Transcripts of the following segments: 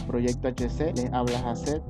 Proyecto HC, les habla Jacet.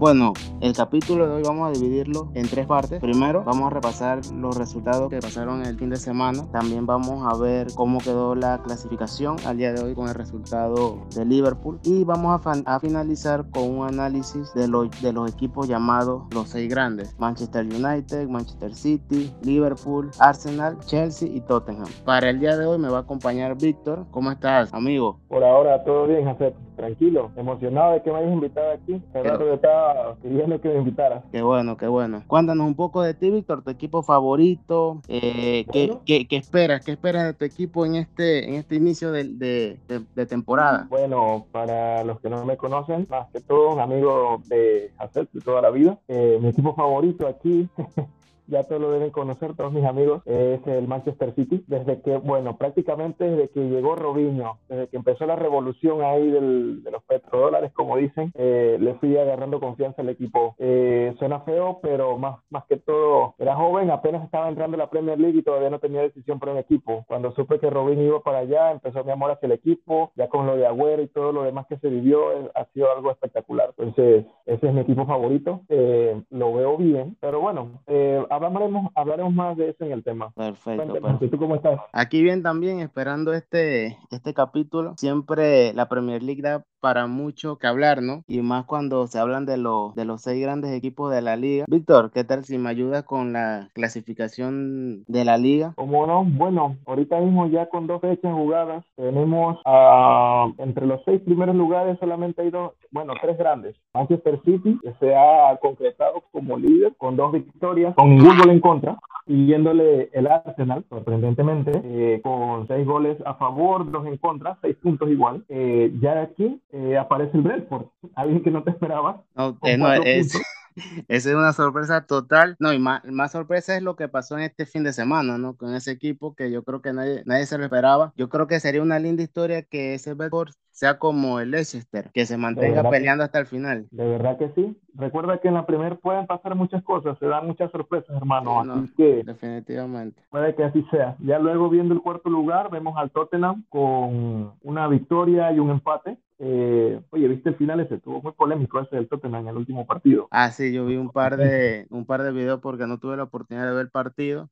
Bueno, el capítulo de hoy vamos a dividirlo en tres partes. Primero, vamos a repasar los resultados que pasaron el fin de semana. También vamos a ver cómo quedó la clasificación al día de hoy con el resultado de Liverpool. Y vamos a, finalizar con un análisis de, de los equipos llamados los seis grandes. Manchester United, Manchester City, Liverpool, Arsenal, Chelsea y Tottenham. Para el día de hoy me va a acompañar Víctor. ¿Cómo estás, amigo? Por ahora todo bien, José. Tranquilo. Emocionado de que me hayas invitado aquí. Gerardo pidiendo que me invitara. Qué bueno, qué bueno. Cuéntanos un poco de ti, Víctor, tu equipo favorito. Eh, ¿qué, qué, esperas? ¿Qué esperas de tu equipo en este, en este inicio de, de, temporada? Bueno, para los que no me conocen, más que todo, un amigo de hacer de toda la vida. Eh, mi equipo favorito aquí ya todos lo deben conocer, todos mis amigos, es el Manchester City. Desde que, bueno, prácticamente desde que llegó Robinho, desde que empezó la revolución ahí del, de los petrodólares, como dicen, eh, le fui agarrando confianza al equipo. Eh, suena feo, pero más, más que todo, era joven, apenas estaba entrando a la Premier League y todavía no tenía decisión para un equipo. Cuando supe que Robinho iba para allá, empezó mi amor hacia el equipo, ya con lo de Agüero y todo lo demás que se vivió, eh, ha sido algo espectacular. Entonces, ese es mi equipo favorito. Eh, lo veo bien, pero bueno, eh, hablaremos, hablaremos más de eso en el tema. Perfecto. ¿Tú cómo estás? Aquí bien también, esperando este, este capítulo. Siempre la Premier League da para mucho que hablar, ¿no? Y más cuando se hablan de, los de los seis grandes equipos de la liga. Víctor, ¿qué tal si me ayudas con la clasificación de la liga? ¿Cómo no? Bueno, ahorita mismo ya con dos fechas jugadas, tenemos a, entre los seis primeros lugares solamente hay dos, bueno, tres grandes. Manchester City, que se ha concretado como líder con dos victorias, con ningún gol en contra, siguiéndole el Arsenal, sorprendentemente, eh, con seis goles a favor, dos en contra, seis puntos igual. Eh, ya aquí eh, aparece el Brentford, alguien que no te esperaba. No, es, esa es una sorpresa total. No, y más, más, sorpresa es lo que pasó en este fin de semana, ¿no? Con ese equipo que yo creo que nadie, nadie se lo esperaba. Yo creo que sería una linda historia que ese Bedford sea como el Leicester, que se mantenga peleando hasta el final. De verdad que sí. Recuerda que en la primera pueden pasar muchas cosas, se dan muchas sorpresas, hermano. así que definitivamente. Puede que así sea. Ya luego viendo el cuarto lugar, vemos al Tottenham con una victoria y un empate. Eh, oye, viste el final ese, estuvo muy polémico ese del Tottenham en el último partido. Ah, sí, yo vi un par de, un par de videos porque no tuve la oportunidad de ver el partido,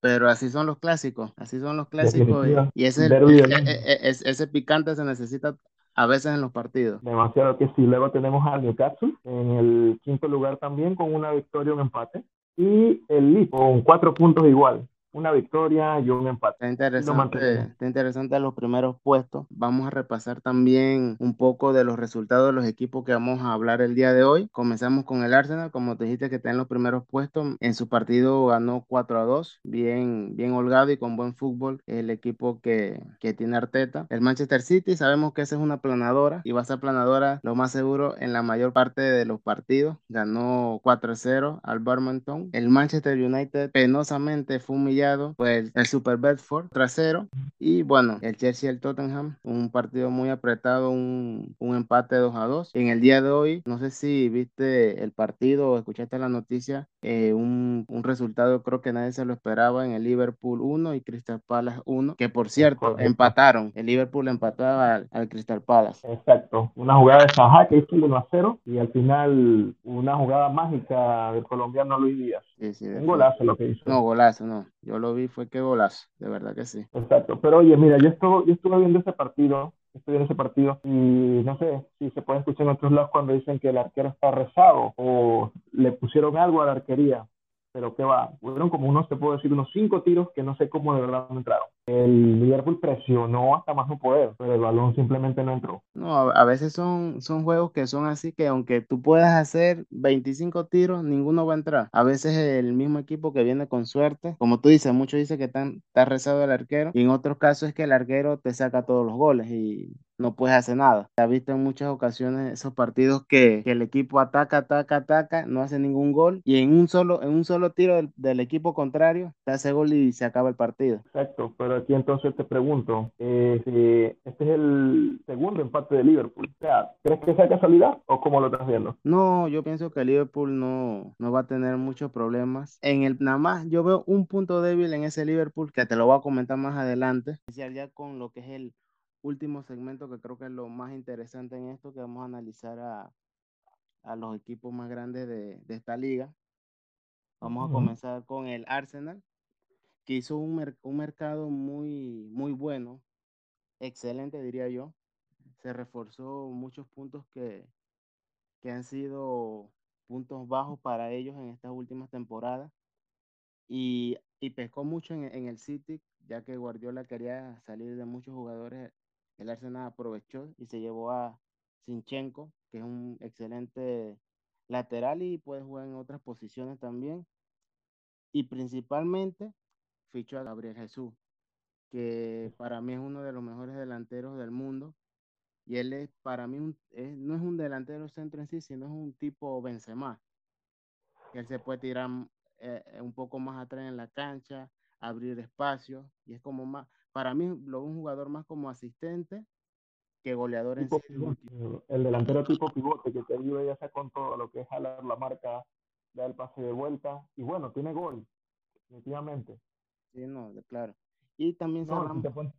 pero así son los clásicos, así son los clásicos y, ese, e, e, ese picante se necesita a veces en los partidos. Demasiado que sí. Luego tenemos al Newcastle en el quinto lugar también con una victoria, un empate. Y el Leeds con cuatro puntos igual una victoria y un empate. Está interesante, está interesante los primeros puestos. Vamos a repasar también un poco de los resultados de los equipos que vamos a hablar el día de hoy. Comenzamos con el Arsenal, como te dijiste que está en los primeros puestos. En su partido ganó 4 a 2, bien, bien holgado y con buen fútbol el equipo que, que tiene Arteta. El Manchester City, sabemos que esa es una planadora y va a ser planadora lo más seguro en la mayor parte de los partidos. Ganó 4 a 0 al Birmingham. El Manchester United penosamente fue humillado pues el Super Bedford trasero y bueno, el Chelsea y el Tottenham, un partido muy apretado, un, un empate 2 a 2. En el día de hoy, no sé si viste el partido o escuchaste la noticia, eh, un, un, resultado creo que nadie se lo esperaba en el Liverpool 1 y Crystal Palace 1, que por cierto empataron, el Liverpool empataba al, al, Crystal Palace. Exacto, una jugada de Saha que hizo 1 a 0 y al final una jugada mágica del colombiano Luis Díaz. Un golazo lo que hizo. No, golazo, no. Yo lo vi, fue que golazo, de verdad que sí. Exacto, pero oye, mira, yo estuve, yo estuve viendo ese partido, estuve viendo ese partido y no sé si se puede escuchar en otros lados cuando dicen que el arquero está rezado o le pusieron algo a la arquería pero que va, fueron como unos, te puedo decir, unos cinco tiros que no sé cómo de verdad no entraron. El Liverpool presionó hasta más no poder, pero el balón simplemente no entró. No, a, veces son, son juegos que son así que aunque tú puedas hacer 25 tiros, ninguno va a entrar. A veces el mismo equipo que viene con suerte, como tú dices, muchos dicen que está rezado el arquero, y en otros casos es que el arquero te saca todos los goles y no puedes hacer nada. Se ha visto en muchas ocasiones esos partidos que, el equipo ataca, ataca, ataca, no hace ningún gol y en un solo, en un solo tiro del, equipo contrario te hace gol y se acaba el partido. Exacto, pero aquí entonces te pregunto, eh, si este es el segundo empate de Liverpool, o sea, ¿crees que sea casualidad o cómo lo estás viendo? No, yo pienso que Liverpool no, no va a tener muchos problemas. En el nada más yo veo un punto débil en ese Liverpool que te lo voy a comentar más adelante, ya con lo que es el último segmento que creo que es lo más interesante en esto, que vamos a analizar a, a los equipos más grandes de, de esta liga. Vamos a comenzar con el Arsenal, que hizo un, mer un mercado muy, muy bueno, excelente diría yo. Se reforzó muchos puntos que, que han sido puntos bajos para ellos en estas últimas temporadas. Y, y pescó mucho en, en, el City, ya que Guardiola quería salir de muchos jugadores. El Arsenal aprovechó y se llevó a Sinchenko, que es un excelente lateral y puede jugar en otras posiciones también. Y principalmente fichó a Gabriel Jesús, que para mí es uno de los mejores delanteros del mundo. Y él es, para mí, no es un delantero centro en sí, sino es un tipo Benzema. Que él se puede tirar eh, un poco más atrás en la cancha, abrir espacio, y es como más, para mí, lo un jugador más como asistente que goleador en sí. El delantero tipo pivote que te ayuda ya sea con todo lo que es jalar la marca, dar el pase de vuelta, y bueno, tiene gol, definitivamente. Sí, no, claro. Y también no, cerramos. Si te, pones,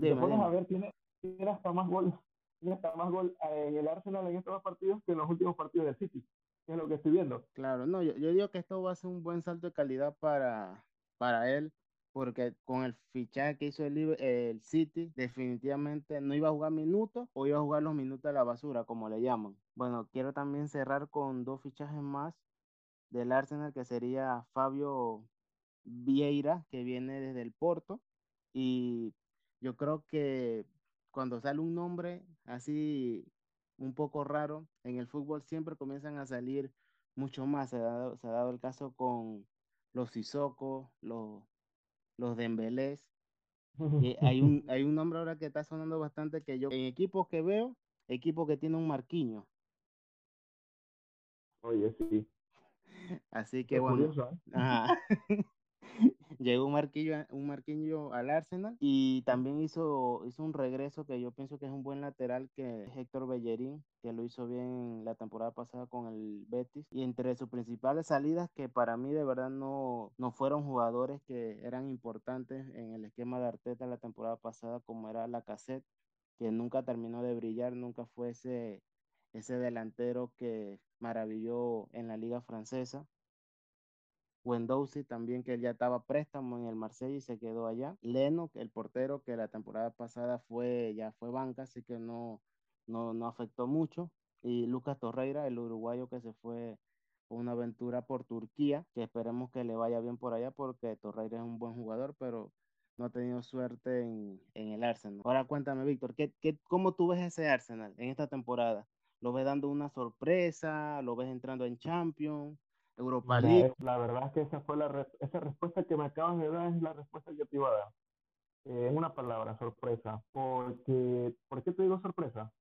te pones a ver, tiene, tiene hasta más gol, tiene hasta más gol en el Arsenal en estos dos partidos que en los últimos partidos del City, que es lo que estoy viendo. Claro, no, yo, yo digo que esto va a ser un buen salto de calidad para, para él, porque con el fichaje que hizo el, el City, definitivamente no iba a jugar minutos o iba a jugar los minutos de la basura, como le llaman. Bueno, quiero también cerrar con dos fichajes más del Arsenal, que sería Fabio Vieira, que viene desde el Porto, y yo creo que cuando sale un nombre así un poco raro, en el fútbol siempre comienzan a salir mucho más. Se ha dado, el caso con los Sissoko, los, los Dembélés. Y hay un, hay un nombre ahora que está sonando bastante que yo, en equipos que veo, equipo que tiene un marquiño. Oye, sí. Así que Es bueno. curioso, ¿eh? Ajá. Llegó un marquillo, un marquillo al Arsenal y también hizo, hizo un regreso que yo pienso que es un buen lateral que es Héctor Bellerín, que lo hizo bien la temporada pasada con el Betis. Y entre sus principales salidas, que para mí de verdad no, no fueron jugadores que eran importantes en el esquema de Arteta la temporada pasada, como era la cassette, que nunca terminó de brillar, nunca fue ese, ese delantero que maravilló en la liga francesa. Wendowski también, que ya estaba préstamo en el Marsella y se quedó allá. Leno, el portero que la temporada pasada fue, ya fue banca, así que no, no, no afectó mucho. Y Lucas Torreira, el uruguayo que se fue una aventura por Turquía, que esperemos que le vaya bien por allá porque Torreira es un buen jugador, pero no ha tenido suerte en, en el Arsenal. Ahora cuéntame, Víctor, ¿qué, qué, ¿cómo tú ves ese Arsenal en esta temporada? ¿Lo ves dando una sorpresa? ¿Lo ves entrando en Champions? Europa Mira, League. es- la verdad es que esa fue la re- esa respuesta que me acabas de dar es la respuesta que te iba a dar. Eh, en una palabra, sorpresa. Porque, ¿por qué te digo sorpresa?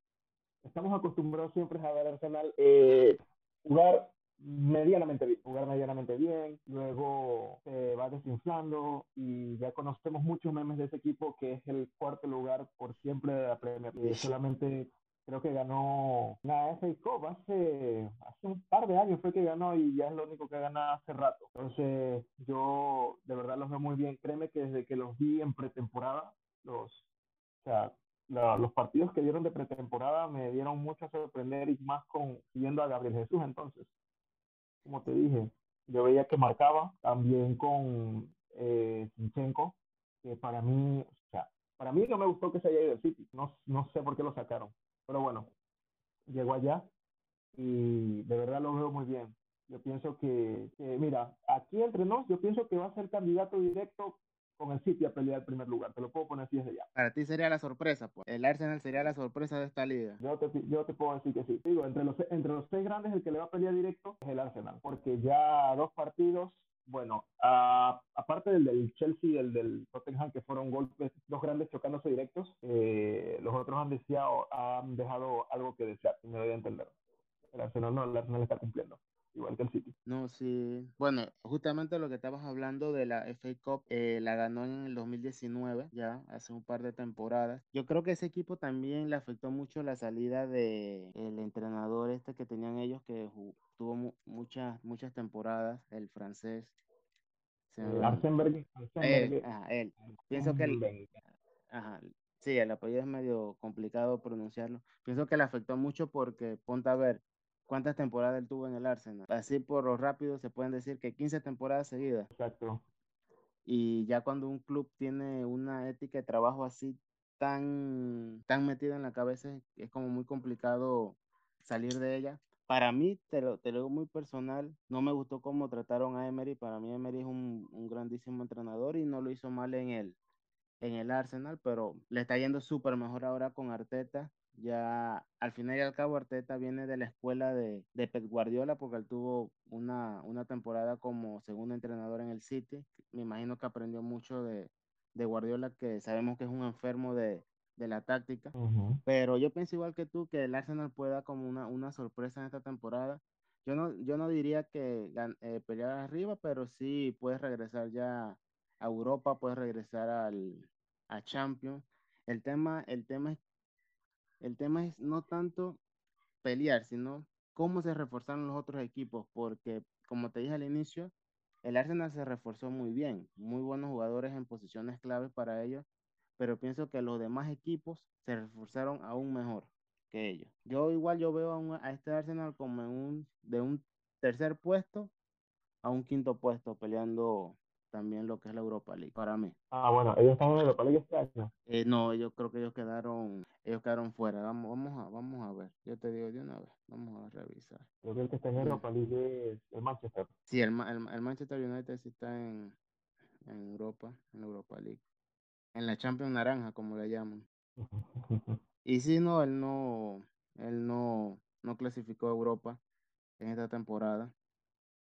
Estamos acostumbrados siempre a ver Arsenal eh, jugar medianamente bien, jugar medianamente bien, luego se va desinflando y ya conocemos muchos memes de ese equipo que es el cuarto lugar por siempre de la Premier. Eh, solamente creo que ganó una FA Cup hace, hace un par de años fue que ganó y ya es lo único que gana hace rato. Entonces yo de verdad los veo muy bien. Créeme que desde que los vi en pretemporada, los, o sea, los partidos que dieron de pretemporada me dieron mucho a sorprender y más con viendo a Gabriel Jesús entonces. Como te dije, yo veía que marcaba también con eh, Zinchenko, que para mí, o sea, para mí no me gustó que se haya ido del City. No, no sé por qué lo sacaron. Pero bueno, llegó allá y de verdad lo veo muy bien. Yo pienso que, que, mira, aquí entre nos, yo pienso que va a ser candidato directo con el City a pelear el primer lugar. Te lo puedo poner así desde ya. Para ti sería la sorpresa, pues. El Arsenal sería la sorpresa de esta liga. Yo te, yo te puedo decir que sí. Digo, entre los, entre los seis grandes, el que le va a pelear directo es el Arsenal, porque ya dos partidos, bueno, a- aparte del del Chelsea y el del Tottenham, que fueron golpes, dos grandes chocándose directos, eh, los otros han, deseado, han dejado algo que desear, si me doy a entender. El Arsenal no, el está cumpliendo, igual que el City. No, sí. Bueno, justamente lo que estabas hablando de la FA Cup, eh, la ganó en el 2019, ya hace un par de temporadas. Yo creo que ese equipo también le afectó mucho la salida de el entrenador este que tenían ellos que tuvo mu- muchas muchas temporadas, el francés. Se me Eh, ajá, él. Pienso que el, ajá, Sí, el apellido es medio complicado pronunciarlo. Pienso que le afectó mucho porque, ponte a ver, cuántas temporadas él tuvo en el Arsenal. Así por lo rápido se pueden decir que 15 temporadas seguidas. Exacto. Y ya cuando un club tiene una ética de trabajo así tan, tan metida en la cabeza, es como muy complicado salir de ella. Para mí, te lo, te lo digo muy personal, no me gustó cómo trataron a Emery. Para mí Emery es un, un grandísimo entrenador y no lo hizo mal en él en el Arsenal, pero le está yendo súper mejor ahora con Arteta. Ya al final y al cabo Arteta viene de la escuela de, de Guardiola porque él tuvo una, una temporada como segundo entrenador en el City. Me imagino que aprendió mucho de, de Guardiola, que sabemos que es un enfermo de, de la táctica. Pero yo pienso igual que tú que el Arsenal pueda como una, una sorpresa en esta temporada. Yo no, yo no diría que eh, pelear arriba, pero sí puedes regresar ya a Europa, puedes regresar al, a Champions. El tema, el tema es, el tema es no tanto pelear, sino cómo se reforzaron los otros equipos, porque como te dije al inicio, el Arsenal se reforzó muy bien, muy buenos jugadores en posiciones claves para ellos, pero pienso que los demás equipos se reforzaron aún mejor que ellos. Yo igual yo veo a, un- a este Arsenal como en un, de un tercer puesto a un quinto puesto, peleando también lo que es la Europa League, para mí. Ah, bueno, ellos están en el Europa League este año. Eh, no, yo creo que ellos quedaron, ellos quedaron fuera. Vamos, vamos a, vamos a ver. Yo te digo de una vez. Vamos a revisar. Creo que el que está en. Europa League es el Manchester. Sí, el, el, el Manchester United sí está en, en Europa, en la Europa League. En la Champions Naranja, como le llaman. Y sí, no, él no, él no, no clasificó a Europa en esta temporada.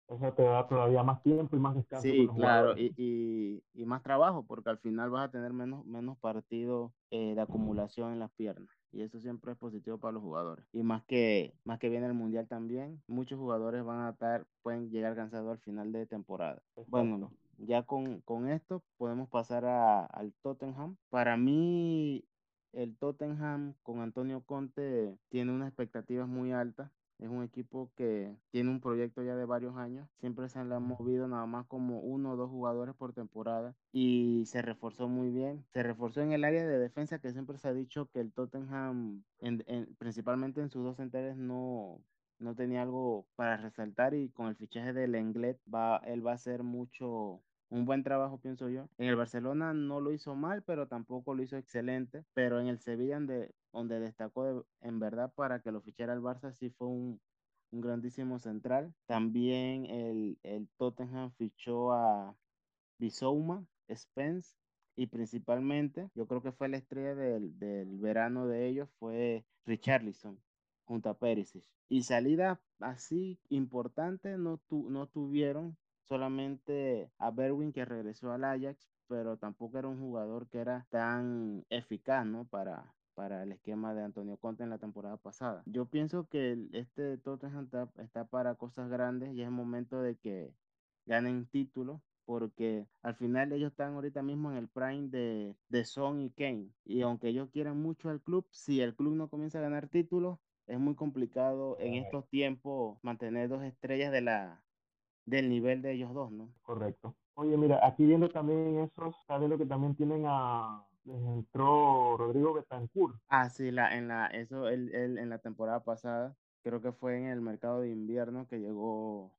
Eso te da todavía más tiempo y más descanso Sí, claro, y, y, y más trabajo, porque al final vas a tener menos, menos partidos eh, de acumulación en las piernas. Y eso siempre es positivo para los jugadores. Y más que, más que viene el Mundial también, muchos jugadores van a estar, pueden llegar cansados al final de temporada. Bueno, Exacto. Ya con, con esto podemos pasar a- al Tottenham. Para mí, el Tottenham con Antonio Conte tiene unas expectativas muy altas. Es un equipo que tiene un proyecto ya de varios años. Siempre se le han movido nada más como uno o dos jugadores por temporada y se reforzó muy bien. Se reforzó en el área de defensa que siempre se ha dicho que el Tottenham, en- en- principalmente en sus dos centrales, no, no tenía algo para resaltar y con el fichaje del Lenglet va, él va a hacer mucho, un buen trabajo, pienso yo. En el Barcelona no lo hizo mal, pero tampoco lo hizo excelente. Pero en el Sevilla, donde, donde destacó de- en verdad para que lo fichara el Barça, sí fue un, un grandísimo central. También el, el Tottenham fichó a Bisouma, Spence y principalmente, yo creo que fue la estrella del, del verano de ellos, fue Richarlison junto a Perisic. Y salida así importante no, tu, no tuvieron, solamente a Berwin que regresó al Ajax, pero tampoco era un jugador que era tan eficaz, ¿no? Para, para el esquema de Antonio Conte en la temporada pasada. Yo pienso que este Tottenham está, está para cosas grandes y es momento de que ganen títulos porque al final ellos están ahorita mismo en el prime de, de Son y Kane. Y aunque ellos quieran mucho al club, si el club no comienza a ganar títulos, es muy complicado en estos tiempos mantener dos estrellas de la, del nivel de ellos dos, ¿no? Correcto. Oye, mira, aquí viendo también esos, está viendo que también tienen a, les entró Rodrigo Betancourt. Ah, sí, la, en la, eso él, él en la temporada pasada, creo que fue en el mercado de invierno que llegó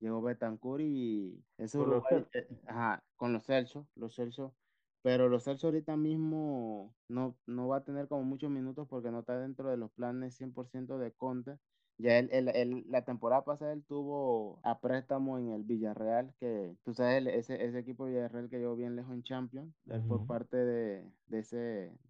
Llegó Betancourt y ese Con los Uruguay, eh, ajá, con los Celsos, los Celsos, pero los Celsos ahorita mismo no, no va a tener como muchos minutos porque no está dentro de los planes 100% de Conte. Ya él, él- él- la temporada pasada él tuvo a préstamo en el Villarreal, que tú sabes, el- ese, ese equipo de Villarreal que llegó bien lejos en Champions, él fue parte de, de ese,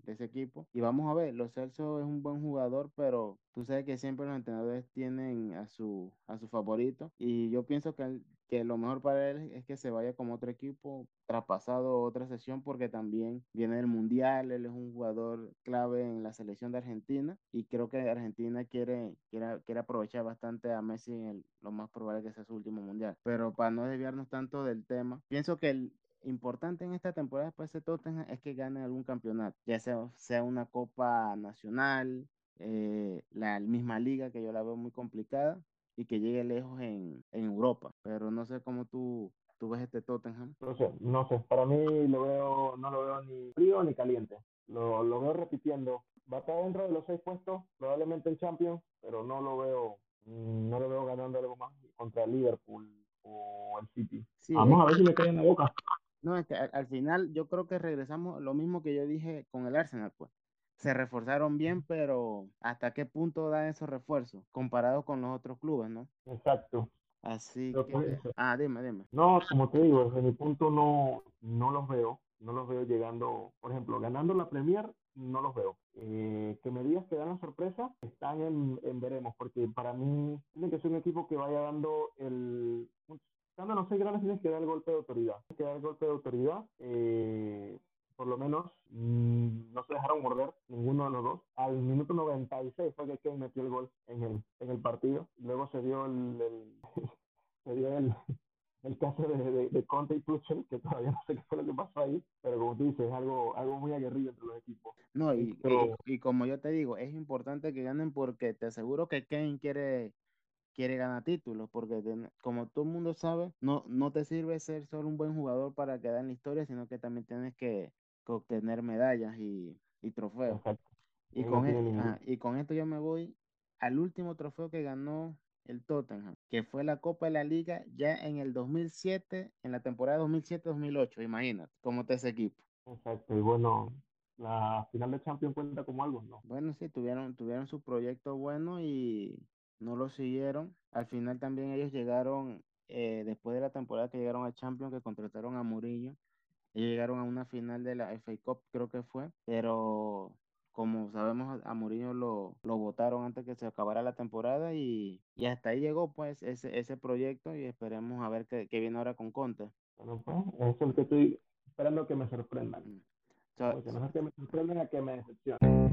de ese equipo. Y vamos a ver, los Celso es un buen jugador, pero tú sabes que siempre los entrenadores tienen a su, a su favorito. Y yo pienso que, él- que lo mejor para él es que se vaya como otro equipo, traspasado otra sesión, porque también viene del Mundial, él es un jugador clave en la selección de Argentina. Y creo que Argentina quiere, quiere, quiere aprovechar bastante a Messi en lo más probable que sea su último Mundial. Pero para no desviarnos tanto del tema, pienso que el, importante en esta temporada después de Tottenham es que gane algún campeonato, ya sea, sea una Copa Nacional, eh, la misma liga que yo la veo muy complicada y que llegue lejos en, en Europa. Pero no sé cómo tú, tú ves este Tottenham? No sé, no sé. Para mí lo veo, no lo veo ni frío ni caliente. Lo, lo veo repitiendo. Va a estar dentro de los seis puestos, probablemente en Champions, pero no lo veo, mm, no lo veo ganando algo más contra el Liverpool o el City. Vamos a ver si me cae en la boca. No, es que al, final yo creo que regresamos lo mismo que yo dije con el Arsenal, pues. Se reforzaron bien, pero ¿hasta qué punto da esos refuerzos comparado con los otros clubes, no? Exacto. Así que... Ah, dime, dime. No, como te digo, desde mi punto no, no los veo. No los veo llegando, por ejemplo, ganando la Premier, no los veo. Eh, que me digas que dan la sorpresa, están en, en, veremos, porque para mí tiene que ser un equipo que vaya dando el... Cuando no sé grandes tienes que dar el golpe de autoridad. Tienes que dar el golpe de autoridad. Eh, por lo menos mmm, no se dejaron morder ninguno de los dos. Al minuto 96 fue que Kane metió el gol en el, en el partido. Luego se dio el, el se dio el, el caso de, de, de, Conte y Tuchel, que todavía no sé qué fue lo que pasó ahí, pero como tú dices, es algo, algo muy aguerrido entre los equipos. No, y, pero, y, y, como yo te digo, es importante que ganen porque te aseguro que Kane quiere, quiere ganar títulos, porque como todo el mundo sabe, no, no te sirve ser solo un buen jugador para quedar en la historia, sino que también tienes que obtener medallas y, y trofeos. Y con, e, ah, y con esto yo me voy al último trofeo que ganó el Tottenham, que fue la Copa de la Liga ya en el 2007, en la temporada 2007-2008, imagínate cómo está ese equipo. Exacto, y bueno, la final de Champions cuenta como algo, ¿no? Bueno, sí, tuvieron, tuvieron su proyecto bueno y no lo siguieron. Al final también ellos llegaron, eh, después de la temporada que llegaron a Champions, que contrataron a Murillo, llegaron a una final de la FA Cup, creo que fue, pero como sabemos, a Murillo lo, lo votaron antes que se acabara la temporada y, y hasta ahí llegó pues ese, ese proyecto y esperemos a ver qué, qué viene ahora con Conte. Bueno, pues eso es lo que estoy esperando que me sorprendan. Mm. So, Porque que me sorprendan, a que me decepcionen.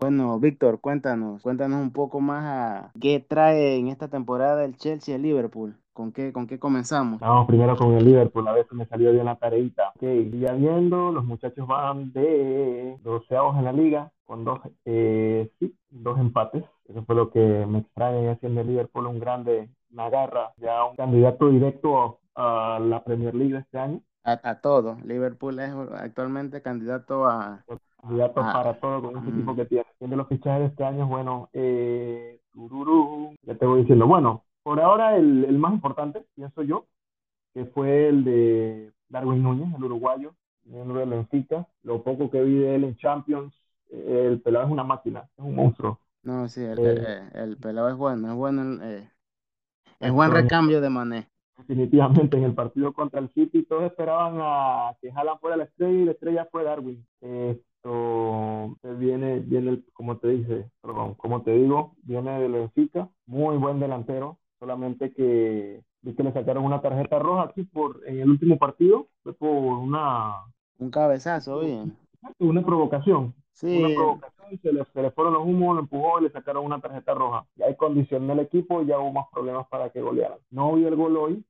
Bueno, Víctor, cuéntanos, cuéntanos un poco más a qué trae en esta temporada el Chelsea el Liverpool. ¿Con qué, ¿Con qué comenzamos? Vamos primero con el Liverpool, a ver si me salió bien la tareita. Ok, ya viendo, los muchachos van de doceavos en la liga, con dos, eh, sí, dos empates. Eso fue lo que me extrae haciendo el Liverpool un grande, una garra, ya un candidato directo a la Premier League este año. A, a todo. Liverpool es actualmente candidato a, candidato para todo con ese equipo que tiene. Tiene los fichajes de este año, bueno, eh, ya te voy diciendo, bueno, por ahora el, el, más importante, pienso yo, que fue el de Darwin Núñez, el uruguayo, miembro de Benfica. Lo poco que vi de él en Champions, eh, el pelado es una máquina, es un monstruo. No, sí, el, eh, el, pelado es bueno, es bueno, eh, es buen recambio de Mané definitivamente en el partido contra el City todos esperaban a que Haaland fuera la estrella y la estrella fue Darwin. Esto viene, viene como te dice, perdón, como te digo, viene de Benfica, muy buen delantero, solamente que vi que le sacaron una tarjeta roja aquí por en el último partido, fue por una un cabezazo, bien. Una provocación. Sí. Una provocación, se le, se le fueron los humos, lo empujó y le sacaron una tarjeta roja. Y hay condición del equipo y ya hubo más problemas para que golearan. No vi el gol hoy,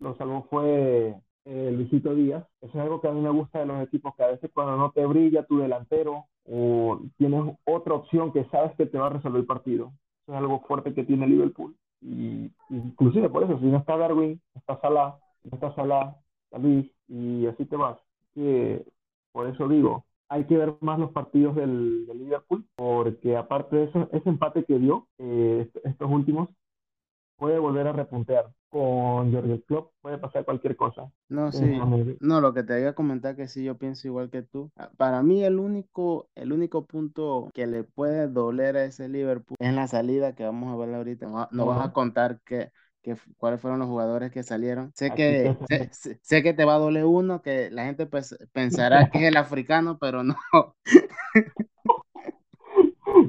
lo salvó fue eh, Luisito Díaz. Eso es algo que a mí me gusta de los equipos, que a veces cuando no te brilla tu delantero o tienes otra opción que sabes que te va a resolver el partido. Eso es algo fuerte que tiene Liverpool. Y inclusive por eso, si no está Darwin, está Salah, no está Salah, Luis, y así te vas. Que, por eso digo, hay que ver más los partidos del, del Liverpool, porque aparte de eso, ese empate que dio eh, estos últimos, puede volver a repuntear con Jorge Klopp puede pasar cualquier cosa. No, sí. No, lo que te voy a comentar que sí, yo pienso igual que tú. Ah, para mí el único, el único punto que le puede doler a ese Liverpool es la salida que vamos a ver ahorita. No, no vas a contar que, que, cuáles fueron los jugadores que salieron. Sé que, sé, sé, que te va a doler uno, que la gente pues, pensará que es el africano, pero no.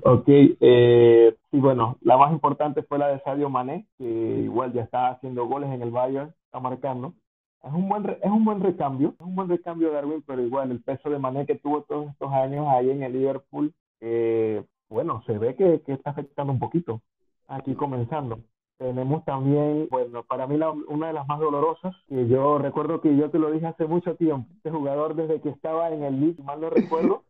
Ok, eh, y bueno, la más importante fue la de Sadio Mané, que igual ya está haciendo goles en el Bayern, está marcando. Es un buen es un buen recambio, es un buen recambio Darwin, pero igual el peso de Mané que tuvo todos estos años ahí en el Liverpool, eh, bueno, se ve que, que, está afectando un poquito. Aquí comenzando. Tenemos también, bueno, para mí la, una de las más dolorosas, que yo recuerdo que yo te lo dije hace mucho tiempo, este jugador desde que estaba en el Leeds, mal no recuerdo,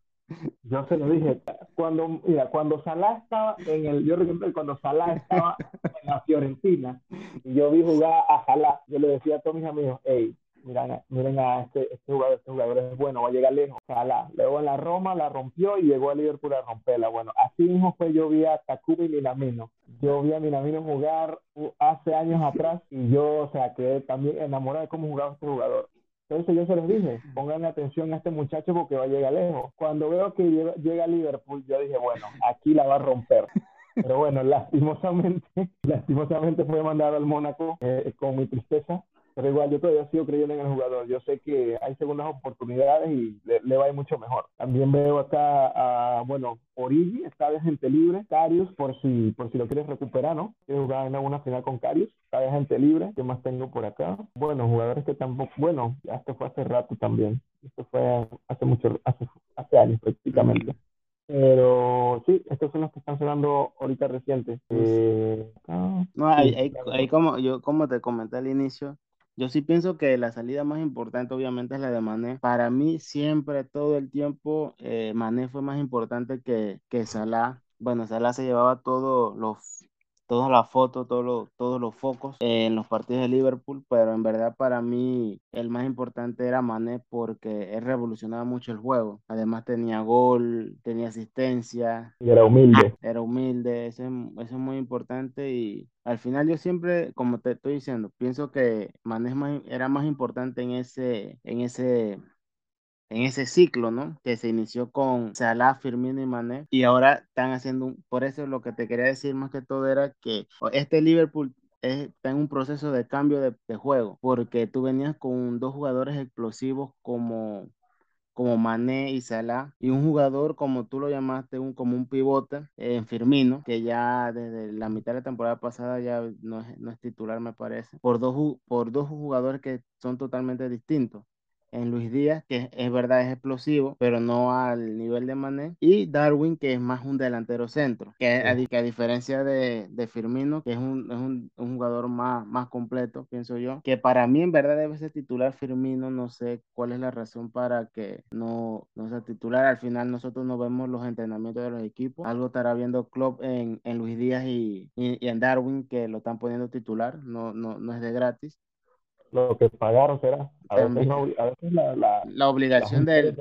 yo se lo dije, cuando, mira, cuando Salah estaba en el, yo recuerdo cuando Salah estaba en la Fiorentina y yo vi jugar a Salah, yo le decía a todos mis amigos, hey, miren, miren a este, este jugador, este jugador es bueno, va a llegar lejos. Salah, luego en la Roma la rompió y llegó a Liverpool a romperla. Bueno, así mismo fue yo vi a Takumi y Minamino. Yo vi a Minamino jugar hace años atrás y yo, o sea, quedé también enamorado de cómo jugaba este jugador. Entonces yo se los dije, pongan atención a este muchacho porque va a llegar lejos. Cuando veo que llega, a Liverpool, yo dije, bueno, aquí la va a romper. Pero bueno, lastimosamente, lastimosamente fue mandado al Mónaco eh, con mi tristeza. Pero igual yo todavía sigo creyendo en el jugador. Yo sé que hay segundas oportunidades y le, va a ir mucho mejor. También veo acá a, bueno, Origi, está de gente libre. Carius, por si, por si lo quieres recuperar, ¿no? Quiero jugar en alguna final con Carius. Está de gente libre. ¿Qué más tengo por acá? Bueno, jugadores que tampoco, bueno, ya esto fue hace rato también. Esto fue hace mucho, hace, hace años prácticamente. Pero sí, estos son los que están sonando ahorita recientes. Eh, no, hay, hay, como yo como te comenté al inicio, yo sí pienso que la salida más importante obviamente es la de Mané. Para mí siempre, todo el tiempo, eh, Mané fue más importante que, que Salah. Bueno, Salah se llevaba todos los todas las fotos, todos los, todos los focos en los partidos de Liverpool, pero en verdad para mí el más importante era Mané porque él revolucionaba mucho el juego. Además tenía gol, tenía asistencia. Y era humilde. Era humilde, eso es, muy importante y al final yo siempre, como te estoy diciendo, pienso que Mané era más importante en ese, en ese en ese ciclo, ¿no? Que se inició con Salah, Firmino y Mané y ahora están haciendo, un, por eso lo que te quería decir más que todo era que este Liverpool está en un proceso de cambio de, juego, porque tú venías con dos jugadores explosivos como, como Mané y Salah, y un jugador como tú lo llamaste, un, como un pivote en Firmino, que ya desde la mitad de la temporada pasada ya no es, no es titular, me parece, por dos, por dos jugadores que son totalmente distintos en Luis Díaz, que es verdad es explosivo, pero no al nivel de Mané, y Darwin, que es más un delantero centro, que, a, que a diferencia de, de, Firmino, que es, un, es un, un, jugador más, más completo, pienso yo, que para mí en verdad debe ser titular Firmino, no sé cuál es la razón para que no, no sea titular, al final nosotros no vemos los entrenamientos de los equipos, algo estará viendo Klopp en, en Luis Díaz y, y, y, en Darwin que lo están poniendo titular, no, no, no es de gratis, lo que pagaron será. A veces, a veces la, la, la, obligación de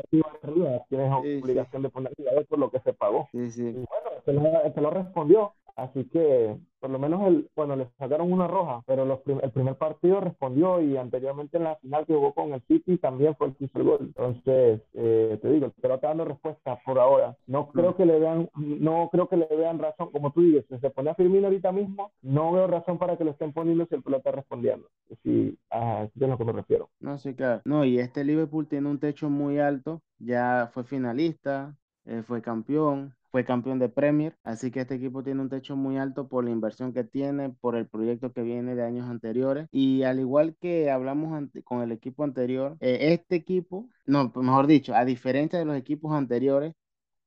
tienes obligación de poner por lo que se pagó. Sí, sí. Y bueno, se lo, se lo respondió. Así que por lo menos el, bueno, le sacaron una roja, pero los el primer partido respondió y anteriormente en la final que jugó con el City también fue el que hizo el gol. Entonces, eh, te digo, pero está dando respuesta por ahora. No creo que le vean, no creo que le vean razón, como tú dices, si se pone a Firmino ahorita mismo, no veo razón para que lo estén poniendo si el pelota está respondiendo. Sí, a eso es a lo que me refiero. No, sí, claro. No, y este Liverpool tiene un techo muy alto, ya fue finalista, eh, fue campeón, fue campeón de Premier, así que este equipo tiene un techo muy alto por la inversión que tiene, por el proyecto que viene de años anteriores y al igual que hablamos con el equipo anterior, eh, este equipo, no, mejor dicho, a diferencia de los equipos anteriores,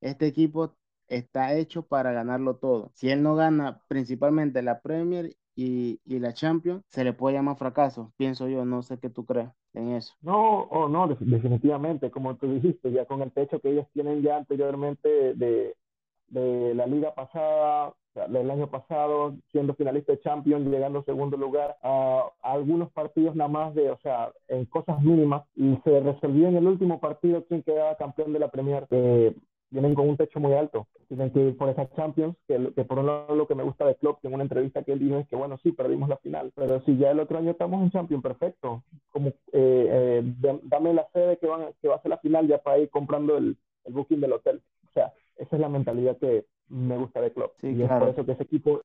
este equipo está hecho para ganarlo todo. Si él no gana principalmente la Premier y, y, la Champions, se le puede llamar fracaso, pienso yo, no sé qué tú crees en eso. No, oh, no, definitivamente, como tú dijiste, ya con el techo que ellos tienen ya anteriormente de, de la liga pasada, del año pasado, siendo finalista de Champions, llegando a segundo lugar, a, algunos partidos nada más de, o sea, en cosas mínimas, y se resolvió en el último partido quién quedaba campeón de la Premier, que vienen con un techo muy alto, tienen que ir por esas Champions, que, que, por un lado lo que me gusta de Klopp, que en una entrevista que él dijo es que, bueno, sí, perdimos la final, pero si ya el otro año estamos en Champions, perfecto, como, eh, eh, dame la sede que, van, que va a ser la final ya para ir comprando el, el booking del hotel, o sea, esa es la mentalidad que me gusta de Klopp. y es por eso que ese equipo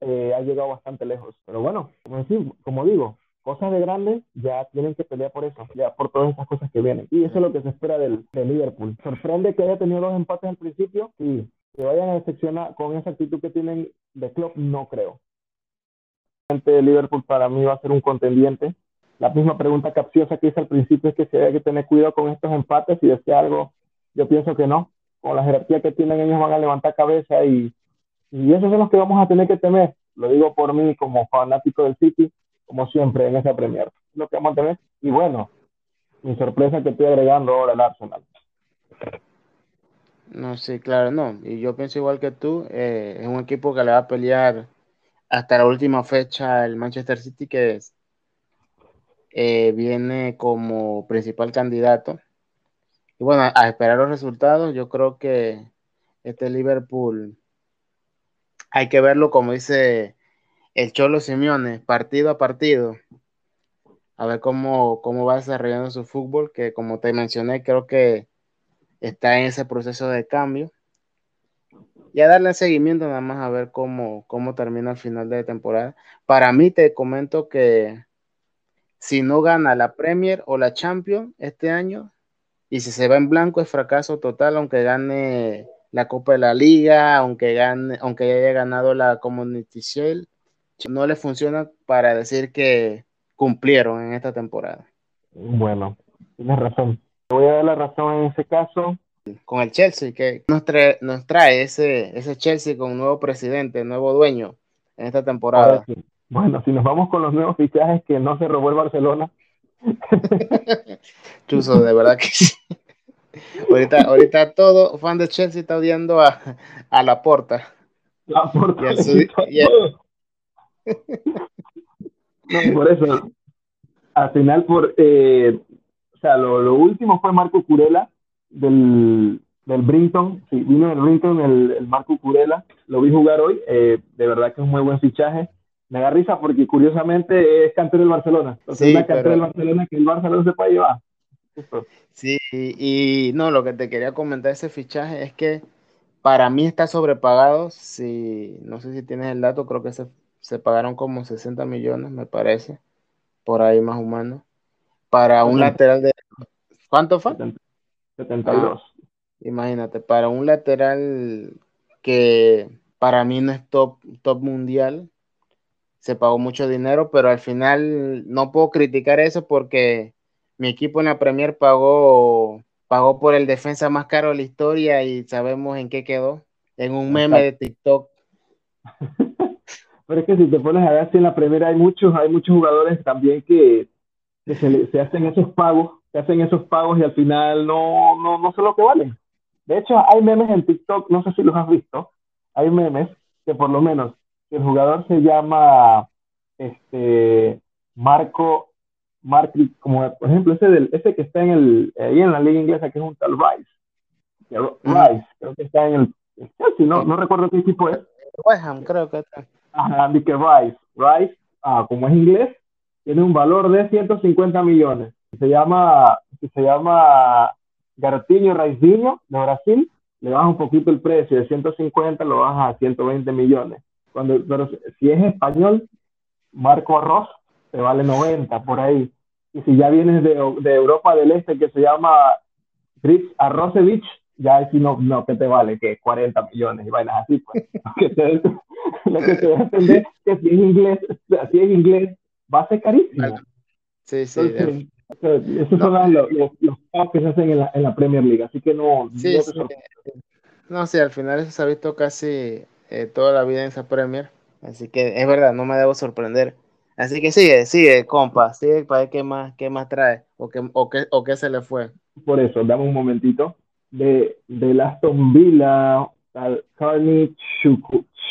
eh, ha llegado bastante lejos. Pero bueno, como, decir, como digo, cosas de grandes ya tienen que pelear por eso, ya por todas esas cosas que vienen. Y eso es lo que se espera del, Liverpool. Sorprende que haya tenido dos empates al principio y que vayan a decepcionar con esa actitud que tienen de Klopp, no creo. Liverpool para mí va a ser un contendiente. La misma pregunta capciosa que hice al principio es que si hay que tener cuidado con estos empates y decía algo, yo pienso que no con la jerarquía que tienen, ellos van a levantar cabeza y, y esos son los que vamos a tener que temer. Lo digo por mí como fanático del City, como siempre en esa Premier. Lo que vamos a tener. Y bueno, mi sorpresa que estoy agregando ahora el Arsenal. No, sí, claro, no. Y yo pienso igual que tú, eh, es un equipo que le va a pelear hasta la última fecha el Manchester City, que es, eh, viene como principal candidato. Y bueno, a, a esperar los resultados, yo creo que este Liverpool hay que verlo como dice el Cholo Simeone, partido a partido, a ver cómo, cómo va desarrollando su fútbol, que como te mencioné, creo que está en ese proceso de cambio. Y a darle seguimiento nada más a ver cómo, cómo termina el final de temporada. Para mí te comento que si no gana la Premier o la Champions este año, y si se va en blanco es fracaso total, aunque gane la Copa de la Liga, aunque gane, aunque haya ganado la Community Shield, no le funciona para decir que cumplieron en esta temporada. Bueno, tienes razón. Te voy a dar la razón en ese caso. Con el Chelsea, que nos trae, nos trae ese, ese Chelsea con un nuevo presidente, nuevo dueño en esta temporada. Sí. Bueno, si nos vamos con los nuevos fichajes que no se robó el Barcelona. Chuso, de verdad que sí. ahorita, ahorita todo fan de Chelsea está odiando a, a la porta. La porta. Y a su, y a, no, por eso, al final, por, eh, o sea, lo, lo, último fue Marco Curela del, del Brinton, sí, vino del Brinton el, el, Marco Curela, lo vi jugar hoy, eh, de verdad que es un muy buen fichaje. Me da risa porque curiosamente es campeón del Barcelona. Entonces, sí, campeón del Barcelona que el Barcelona se puede llevar. Sí, y, no, lo que te quería comentar ese fichaje es que para mí está sobrepagado. Si, no sé si tienes el dato, creo que se se pagaron como 60 millones, me parece, por ahí más o menos, para un 70. lateral de... ¿Cuánto fue? 72. Ah, imagínate, para un lateral que para mí no es top, top mundial, se pagó mucho dinero, pero al final no puedo criticar eso porque mi equipo en la Premier pagó, pagó por el defensa más caro de la historia y sabemos en qué quedó, en un meme de TikTok. Pero es que si te pones a ver así en la primera hay muchos, hay muchos jugadores también que, que se, se, hacen esos pagos, se hacen esos pagos y al final no, no, no sé lo que valen. De hecho, hay memes en TikTok, no sé si los has visto, hay memes que por lo menos el jugador se llama este Marco Marco, como por ejemplo ese del, ese que está en el ahí en la liga inglesa que es un tal Rice. Rice, creo que está en el Chelsea, no, no recuerdo qué equipo es. West Ham, creo que está. Ajá, que Rice. Rice, ah, como es inglés, tiene un valor de 150 millones. Se llama, se llama Gartiño Raizinho de Brasil. Le baja un poquito el precio de 150, lo baja a 120 millones. Cuando, pero si es español, Marco Arroz te vale 90 por ahí. Y si ya vienes de, de Europa del Este, que se llama Fritz Arrozevich, ya si no, no, que te vale, que 40 millones y vainas así, pues. lo que te va a entender que si es inglés, si es inglés, va a ser carísimo. Sí, sí. Entonces, esos no, son los, los, los que se hacen en la, en la Premier League, así que no. Sí, no, sí. no sí, al final eso se ha visto casi eh, toda la vida en esa Premier, así que es verdad, no me debo sorprender. Así que sigue, sigue, compa, sigue para ver qué más, qué más trae o qué, o, qué, o qué se le fue. Por eso, dame un momentito. De, de Aston Villa, Carney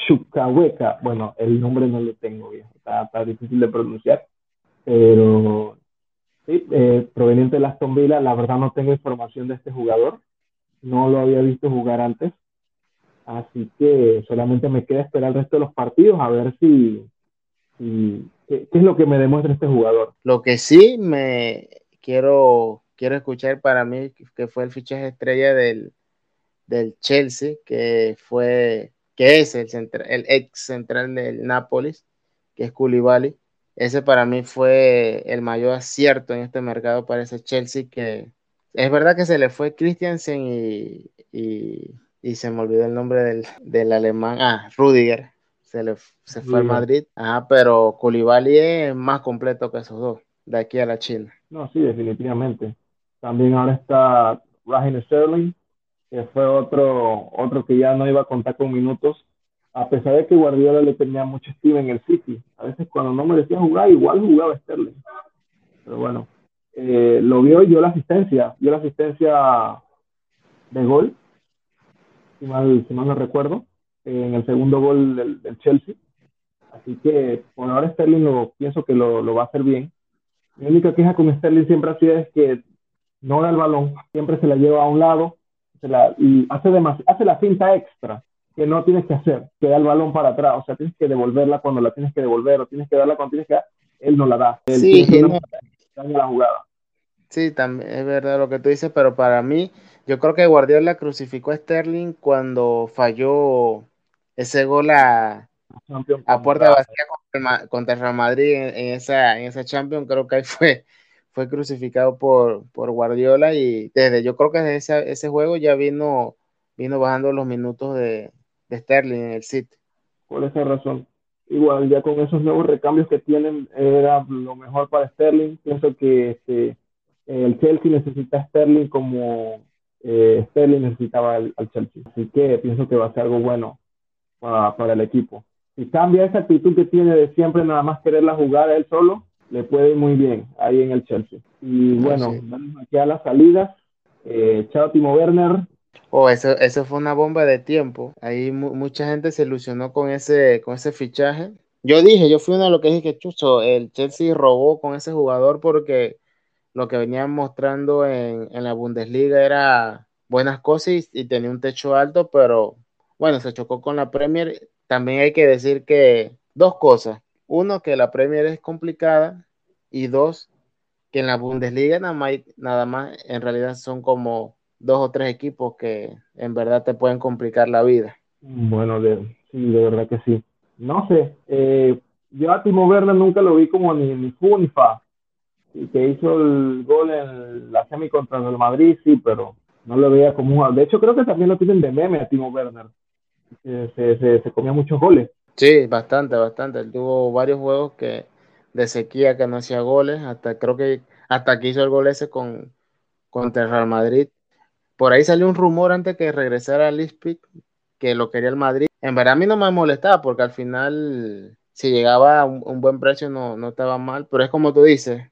Chukahueca, bueno, el nombre no lo tengo bien, está, está difícil de pronunciar, pero sí, eh, proveniente de Aston Villa, la verdad no tengo información de este jugador, no lo había visto jugar antes, así que solamente me queda esperar el resto de los partidos a ver si, si qué, qué es lo que me demuestra este jugador. Lo que sí me quiero, quiero escuchar para mí, que fue el fichaje estrella del, del Chelsea, que fue, que es el, central, el ex central del Nápoles, que es Koulibaly. Ese para mí fue el mayor acierto en este mercado para ese Chelsea, que es verdad que se le fue Christiansen y, y, y se me olvidó el nombre del, del alemán, ah, Rudiger, se, le, se fue al Madrid, Ajá, pero Koulibaly es más completo que esos dos, de aquí a la China. No, sí, definitivamente. También ahora está Raheem Sterling, que fue otro, otro que ya no iba a contar con minutos, a pesar de que Guardiola le tenía mucho estima en el City. A veces cuando no merecía jugar, igual jugaba Sterling. Pero bueno, eh, lo vio y dio la asistencia, dio la asistencia de gol. si mal, si mal no recuerdo, en el segundo gol del, del, Chelsea. Así que por ahora Sterling lo, pienso que lo, lo va a hacer bien. Mi única queja con Sterling siempre ha sido es que no da el balón, siempre se la lleva a un lado se la, y hace, hace la cinta extra que no tienes que hacer, que da el balón para atrás, o sea, tienes que devolverla cuando la tienes que devolver, o tienes que darla cuando tienes que dar, él no la da. Él sí, no. la jugada. Sí, también es verdad lo que tú dices, pero para mí, yo creo que Guardiola crucificó a Sterling cuando falló ese gol a, a puerta vacía contra, contra el Real Madrid en, en, esa, en esa Champions, creo que ahí fue, fue crucificado por, por Guardiola y desde, yo creo que desde ese, ese juego ya vino, vino bajando los minutos de, de Sterling en el City. Por esa razón. Igual, ya con esos nuevos recambios que tienen, era lo mejor para Sterling. Pienso que este, el Chelsea necesita a Sterling como eh, Sterling necesitaba al, al, Chelsea. Así que pienso que va a ser algo bueno para, para el equipo. Si cambia esa actitud que tiene de siempre nada más quererla jugar él solo, le puede ir muy bien ahí en el Chelsea. Y bueno, vamos aquí a las salidas. Eh, chao, Timo Werner. Oh, eso, eso fue una bomba de tiempo. Ahí mu mucha gente se ilusionó con ese, con ese fichaje. Yo dije, yo fui uno de los que dije que chucho, el Chelsea robó con ese jugador porque lo que venían mostrando en, en la Bundesliga era buenas cosas y, y, tenía un techo alto, pero bueno, se chocó con la Premier. También hay que decir que dos cosas. Uno, que la Premier es complicada y dos, que en la Bundesliga nada más, nada más en realidad son como dos o tres equipos que en verdad te pueden complicar la vida. Bueno, de, sí, de verdad que sí. No sé, eh, yo a Timo Werner nunca lo vi como ni, ni fu. Y que hizo el gol en la semi contra el Madrid, sí, pero no lo veía como un... De hecho, creo que también lo tienen de meme a Timo Werner. Se, se, se, se comía muchos goles. Sí, bastante, bastante. Él tuvo varios juegos que de sequía que no hacía goles, hasta creo que hasta que hizo el gol ese con contra Real Madrid. Por ahí salió un rumor antes que regresara a Leipzig que lo quería el Madrid. En verdad a mí no me molestaba porque al final si llegaba a un, un buen precio no, no estaba mal, pero es como tú dices,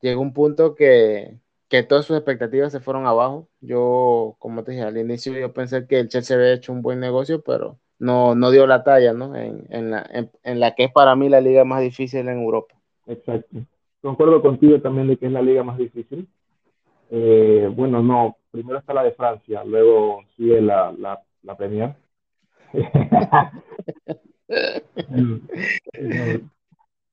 llegó un punto que, que todas sus expectativas se fueron abajo. Yo, como te dije al inicio, yo pensé que el Chelsea había hecho un buen negocio, pero no, no dio la talla, ¿no? En, en, la, en, en, la que es para mí la liga más difícil en Europa. Exacto. Concuerdo contigo también de que es la liga más difícil. Eh, bueno, no, primero está la de Francia, luego sigue la, la, la Premier.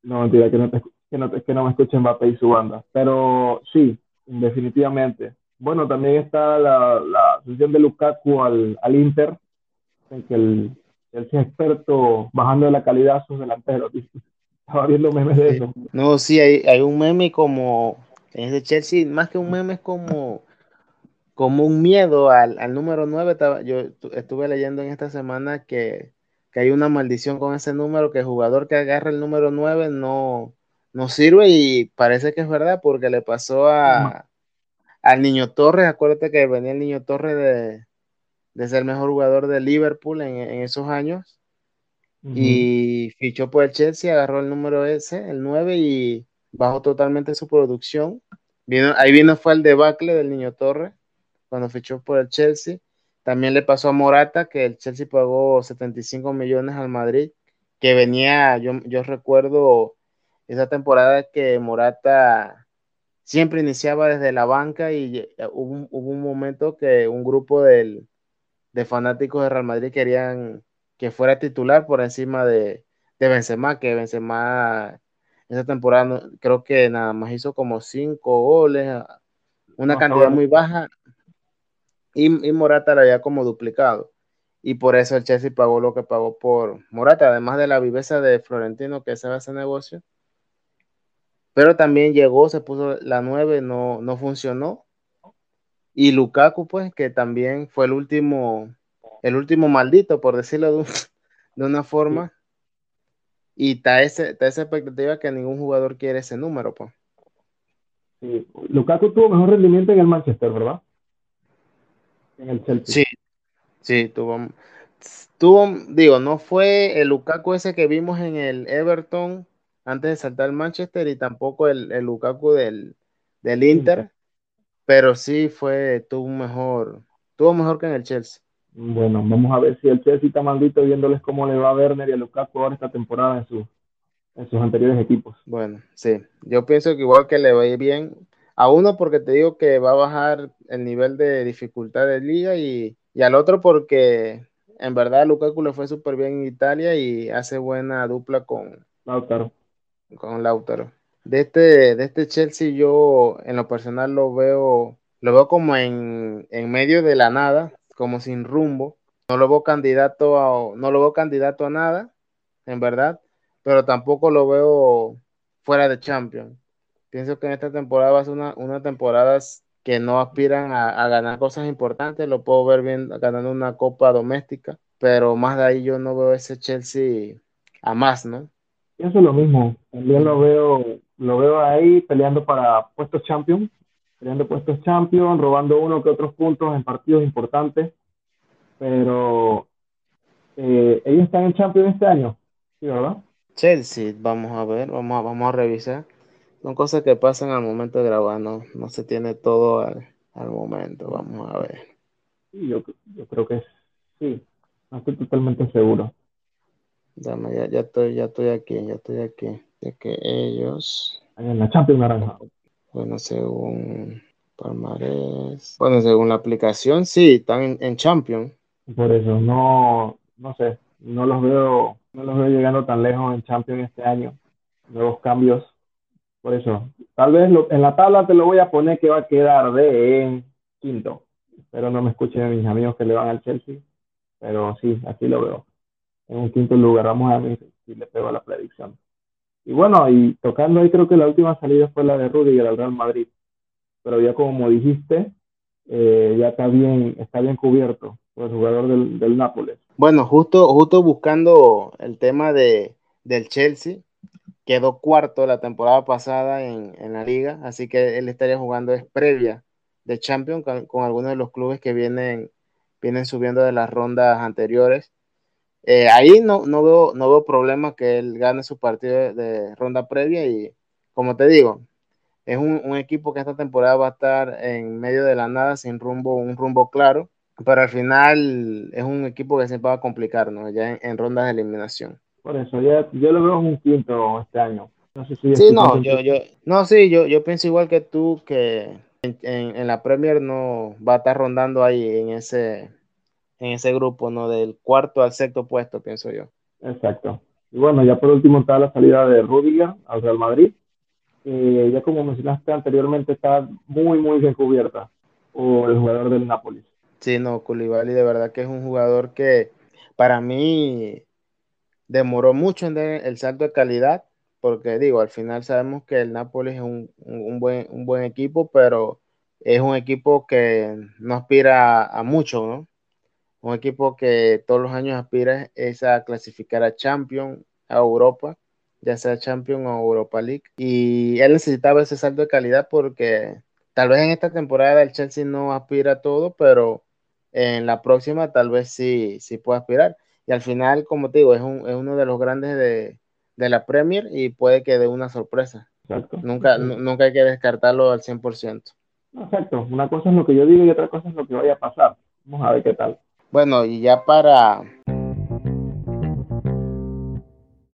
no, mentira, que no, te, que, no te, que no me escuchen Mbappé y su banda. Pero sí, definitivamente. Bueno, también está la, la de Lukaku al, al Inter, en que el, el es experto bajando de la calidad a sus delanteros. Estaba viendo memes de eso. No, sí, hay, hay un meme como es de Chelsea, más que un meme es como, como un miedo al, al número 9. Yo estuve leyendo en esta semana que, que, hay una maldición con ese número, que el jugador que agarra el número 9 no, no sirve y parece que es verdad porque le pasó a, al Niño Torres, acuérdate que venía el Niño Torres de, de ser el mejor jugador de Liverpool en, en esos años. Uh -huh. Y fichó por el Chelsea, agarró el número ese, el 9, y bajó totalmente su producción. Vino, ahí vino fue el debacle del Niño Torre, cuando fichó por el Chelsea. También le pasó a Morata, que el Chelsea pagó 75 millones al Madrid, que venía, yo, yo recuerdo esa temporada que Morata siempre iniciaba desde la banca y hubo un, hubo un momento que un grupo del, de fanáticos de Real Madrid querían que fuera titular por encima de, de Benzema, que Benzema esa temporada no, creo que nada más hizo como cinco goles, una no, cantidad muy baja, y, y, Morata la había como duplicado. Y por eso el Chelsea pagó lo que pagó por Morata, además de la viveza de Florentino que sabe ese negocio. Pero también llegó, se puso la 9, no, no funcionó. Y Lukaku, pues, que también fue el último, el último maldito, por decirlo de, de una forma. Y está, ese, está esa expectativa que ningún jugador quiere ese número, pues. Sí. Lukaku tuvo mejor rendimiento en el Manchester, ¿verdad? En el Chelsea. Sí, sí, tuvo, tuvo, digo, no fue el Lukaku ese que vimos en el Everton antes de saltar al Manchester y tampoco el, el Lukaku del, del Inter, Inter, pero sí fue, tuvo mejor, tuvo mejor que en el Chelsea. Bueno, vamos a ver si el Chelsea está maldito viéndoles cómo le va a Werner y a Lukaku ahora esta temporada en, su, en sus anteriores equipos. Bueno, sí, yo pienso que igual que le va a ir bien a uno porque te digo que va a bajar el nivel de dificultad de liga y, y al otro porque en verdad Lukaku le fue súper bien en Italia y hace buena dupla con Lautaro. Con Lautaro. De este, de este Chelsea yo en lo personal lo veo, lo veo como en, en medio de la nada, como sin rumbo. No lo veo candidato a, no lo veo candidato a nada, en verdad, pero tampoco lo veo fuera de Champions. Pienso que en esta temporada va a ser una, una temporada que no aspiran a, ganar cosas importantes. Lo puedo ver bien ganando una copa doméstica, pero más de ahí yo no veo ese Chelsea a más, ¿no? Pienso lo mismo. También lo veo, lo veo ahí peleando para puestos champion, peleando puestos champion, robando uno que otros puntos en partidos importantes. Pero eh, ellos están en champion este año, ¿sí, verdad? Chelsea, vamos a ver, vamos a, vamos a revisar. Son cosas que pasan al momento de grabar, no, no se tiene todo al, al momento. Vamos a ver. Yo, yo creo que sí, no estoy totalmente seguro. Dame, ya, ya estoy, ya estoy aquí, ya estoy aquí. De que ellos. En la Champions Naranja. Bueno, según Palmarés. Bueno, según la aplicación, sí, están en, en Champions. Por eso, no, no sé, no los veo, no los veo llegando tan lejos en Champions este año. Nuevos cambios. Por eso, tal vez lo, en la tabla te lo voy a poner que va a quedar de quinto. Espero no me escuchen mis amigos que le van al Chelsea. Pero sí, así lo veo en un quinto lugar. Vamos a ver si le pego a la predicción. Y bueno, y tocando ahí, creo que la última salida fue la de Rudiger al Real Madrid. Pero ya como dijiste, eh, ya está bien, está bien cubierto por el jugador del, del Nápoles. Bueno, justo, justo buscando el tema de, del Chelsea, quedó cuarto la temporada pasada en, en, la liga, así que él estaría jugando es previa de Champions con, con algunos de los clubes que vienen, vienen subiendo de las rondas anteriores. Eh, ahí no, no, veo, no veo problema que él gane su partido de, de ronda previa y como te digo, es un, un, equipo que esta temporada va a estar en medio de la nada, sin rumbo, un rumbo claro, pero al final es un equipo que siempre va a complicar, ¿no? Ya en, en rondas de eliminación. Por eso, ya, yo lo veo un quinto este año. No sé si sí, no, yo, yo, no, sí, yo, yo pienso igual que tú que en, en, en la Premier no va a estar rondando ahí en ese, en ese grupo, ¿no? Del cuarto al sexto puesto, pienso yo. Exacto. Y bueno, ya por último está la salida de Rudiger al Real Madrid. Eh, ya como mencionaste anteriormente, está muy, muy bien cubierta por el jugador del Nápoles. Sí, no, Koulibaly de verdad que es un jugador que para mí demoró mucho en el salto de calidad, porque digo, al final sabemos que el Nápoles es un, un, buen, un buen equipo, pero es un equipo que no aspira a, a mucho, ¿no? Un equipo que todos los años aspira es a clasificar a Champions, a Europa, ya sea Champions o Europa League. Y él necesitaba ese salto de calidad porque tal vez en esta temporada el Chelsea no aspira a todo, pero en la próxima tal vez sí, sí puede aspirar. Y al final, como te digo, es, un, es uno de los grandes de, de, la Premier y puede que dé una sorpresa. Exacto. Nunca, nunca hay que descartarlo al 100%. Exacto. Una cosa es lo que yo digo y otra cosa es lo que vaya a pasar. Vamos a ver qué tal. Bueno, y ya para,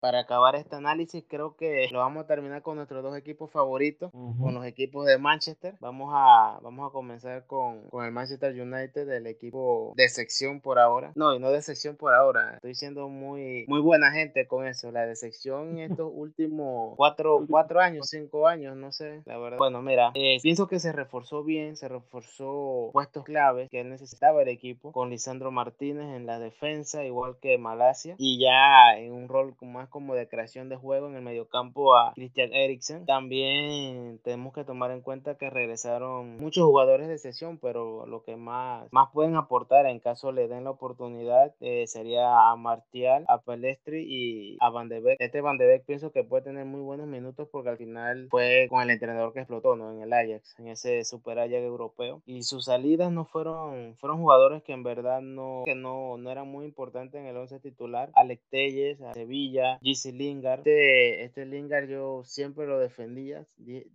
para acabar este análisis, creo que lo vamos a terminar con nuestros dos equipos favoritos, uh -huh. con los equipos de Manchester. Vamos a, vamos a comenzar con, con, el Manchester United, el equipo de sección por ahora. No, y no de sección por ahora. Estoy siendo muy, muy buena gente con eso. La de sección en estos últimos cuatro, cuatro años, cinco años, no sé, la verdad. Bueno, mira, eh, pienso que se reforzó bien, se reforzó puestos claves que necesitaba el equipo, con Lisandro Martínez en la defensa, igual que Malasia, y ya en un rol más como de creación de juego en el mediocampo a Christian Eriksen. También tenemos que tomar en cuenta que regresaron muchos jugadores de sesión, pero lo que más, más pueden aportar en caso le den la oportunidad eh, sería a Martial, a Pelestri y a Van de Beek. Este Van de Beek pienso que puede tener muy buenos minutos porque al final fue con el entrenador que explotó ¿no? en el Ajax, en ese super Ajax europeo. Y sus salidas no fueron, fueron jugadores que en verdad no, que no, no eran muy importantes en el once titular. Alex Telles, a Sevilla, GC Lingard. Este, este Lingard yo siempre lo defendía.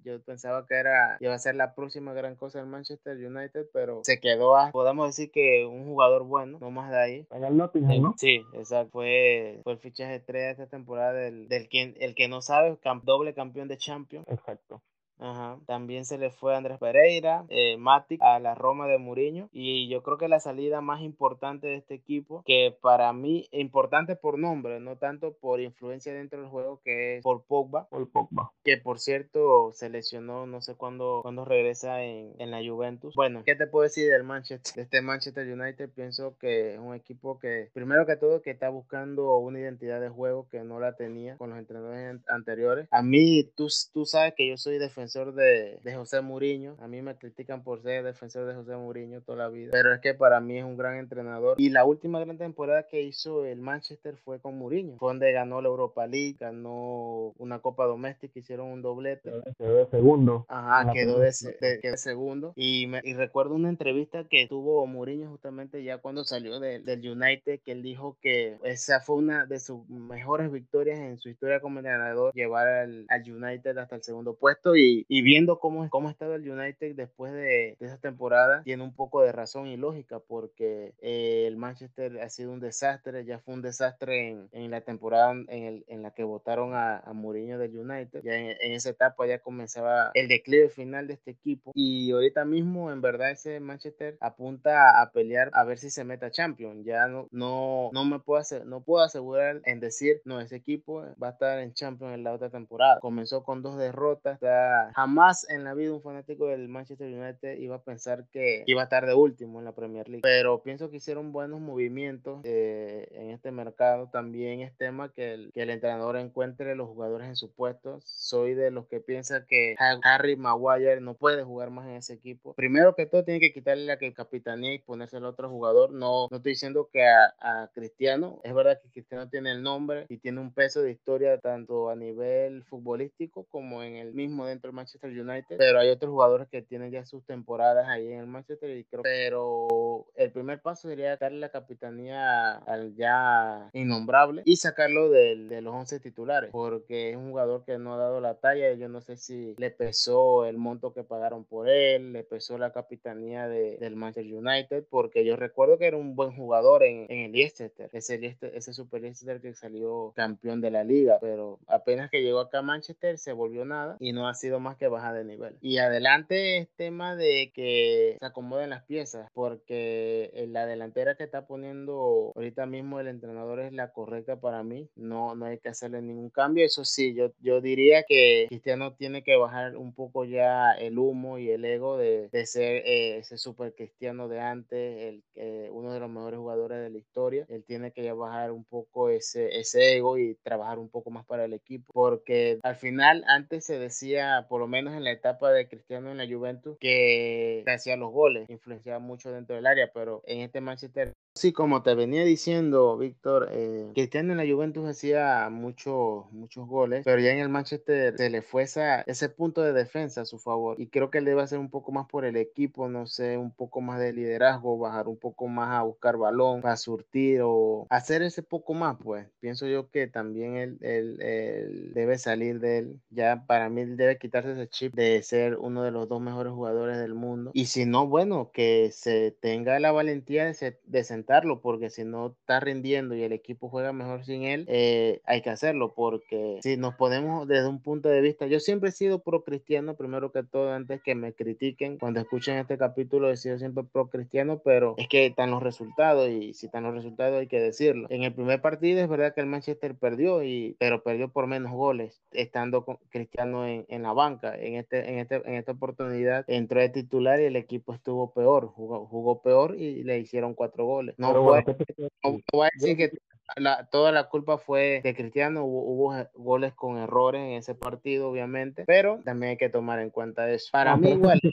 Yo pensaba que era iba a ser la próxima gran cosa del Manchester United, pero se quedó a, podemos decir que un jugador bueno, no más de ahí. En el Nottingham, ¿no? Sí, exacto. Fue, fue el fichaje 3 de esta temporada del, del quien, el que no sabe, doble campeón de Champions. Exacto. Ajá. También se le fue Andrés Pereira, eh, Matic a la Roma de Mourinho. Y yo creo que la salida más importante de este equipo, que para mí, importante por nombre, no tanto por influencia dentro del juego, que es por Pogba. Por Pogba. Que por cierto se lesionó, no sé cuándo, cuándo regresa en, en, la Juventus. Bueno, ¿qué te puedo decir del Manchester? De este Manchester United, pienso que es un equipo que, primero que todo, que está buscando una identidad de juego que no la tenía con los entrenadores anteriores. A mí, tú, tú sabes que yo soy defensor de, de, José Mourinho. A mí me critican por ser defensor de José Mourinho toda la vida, pero es que para mí es un gran entrenador. Y la última gran temporada que hizo el Manchester fue con Mourinho. Fue donde ganó la Europa League, ganó una Copa Doméstica, hicieron un doblete. Quedó de segundo. Ajá, quedó de, de, segundo. Y, me, y recuerdo una entrevista que tuvo Mourinho justamente ya cuando salió del United, que él dijo que esa fue una de sus mejores victorias en su historia como entrenador, llevar al, al United hasta el segundo puesto y, y, viendo cómo, cómo ha estado el United después de, esa temporada, tiene un poco de razón y lógica porque eh, el Manchester ha sido un desastre, ya fue un desastre en, en la temporada en, el, en, la que votaron a, a Mourinho del United, ya en, esa etapa ya comenzaba el declive final de este equipo y ahorita mismo en verdad ese Manchester apunta a pelear a ver si se mete a Champions, ya no, no, no me puedo, hacer, no puedo asegurar en decir, no, ese equipo va a estar en Champions en la otra temporada, comenzó con dos derrotas, está jamás en la vida un fanático del Manchester United iba a pensar que iba a estar de último en la Premier League. Pero pienso que hicieron buenos movimientos eh, en este mercado. También es tema que el, que el entrenador encuentre los jugadores en su puesto. Soy de los que piensa que Harry Maguire no puede jugar más en ese equipo. Primero que todo, tiene que quitarle la que capitanía y ponerse al otro jugador. No, no estoy diciendo que a, a Cristiano, es verdad que Cristiano tiene el nombre y tiene un peso de historia tanto a nivel futbolístico como en el mismo dentro Manchester United, pero hay otros jugadores que tienen ya sus temporadas ahí en el Manchester y creo pero el primer paso sería darle la capitanía al ya innombrable y sacarlo de, de los 11 titulares, porque es un jugador que no ha dado la talla, yo no sé si le pesó el monto que pagaron por él, le pesó la capitanía de, del Manchester United, porque yo recuerdo que era un buen jugador en, en el Leicester, ese, Leicester, ese Super Leicester que salió campeón de la liga, pero apenas que llegó acá a Manchester se volvió nada y no ha sido más que baja de nivel. Y adelante es tema de que se acomoden las piezas, porque la delantera que está poniendo ahorita mismo el entrenador es la correcta para mí. No, no hay que hacerle ningún cambio. Eso sí, yo, yo diría que Cristiano tiene que bajar un poco ya el humo y el ego de, de ser eh, ese super cristiano de antes, el, eh, uno de los mejores jugadores la historia. Él tiene que ya bajar un poco ese, ese ego y trabajar un poco más para el equipo, porque al final antes se decía, por lo menos en la etapa de Cristiano en la Juventus, que hacía los goles, influenciaba mucho dentro del área, pero en este Manchester Sí, como te venía diciendo, Víctor, eh, Cristiano en la Juventus hacía muchos muchos goles, pero ya en el Manchester se le fue ese punto de defensa a su favor. Y creo que él debe hacer un poco más por el equipo, no sé, un poco más de liderazgo, bajar un poco más a buscar balón, para surtir o hacer ese poco más, pues. Pienso yo que también él, él debe salir de él. Ya para mí él debe quitarse ese chip de ser uno de los dos mejores jugadores del mundo. Y si no, bueno, que se tenga la valentía de, de porque si no está rindiendo y el equipo juega mejor sin él, eh, hay que hacerlo, porque si nos ponemos desde un punto de vista, yo siempre he sido pro cristiano, primero que todo, antes que me critiquen, cuando escuchen este capítulo he sido siempre pro cristiano, pero es que están los resultados y si están los resultados hay que decirlo. En el primer partido es verdad que el Manchester perdió, y, pero perdió por menos goles, estando con cristiano en, en la banca. En, este, en, este, en esta oportunidad entró de titular y el equipo estuvo peor, jugó, jugó peor y le hicieron cuatro goles. No, fue, no, voy a decir que la, toda la culpa fue de Cristiano, hubo, hubo, goles con errores en ese partido, obviamente, pero también hay que tomar en cuenta eso. Para mí, igual. Si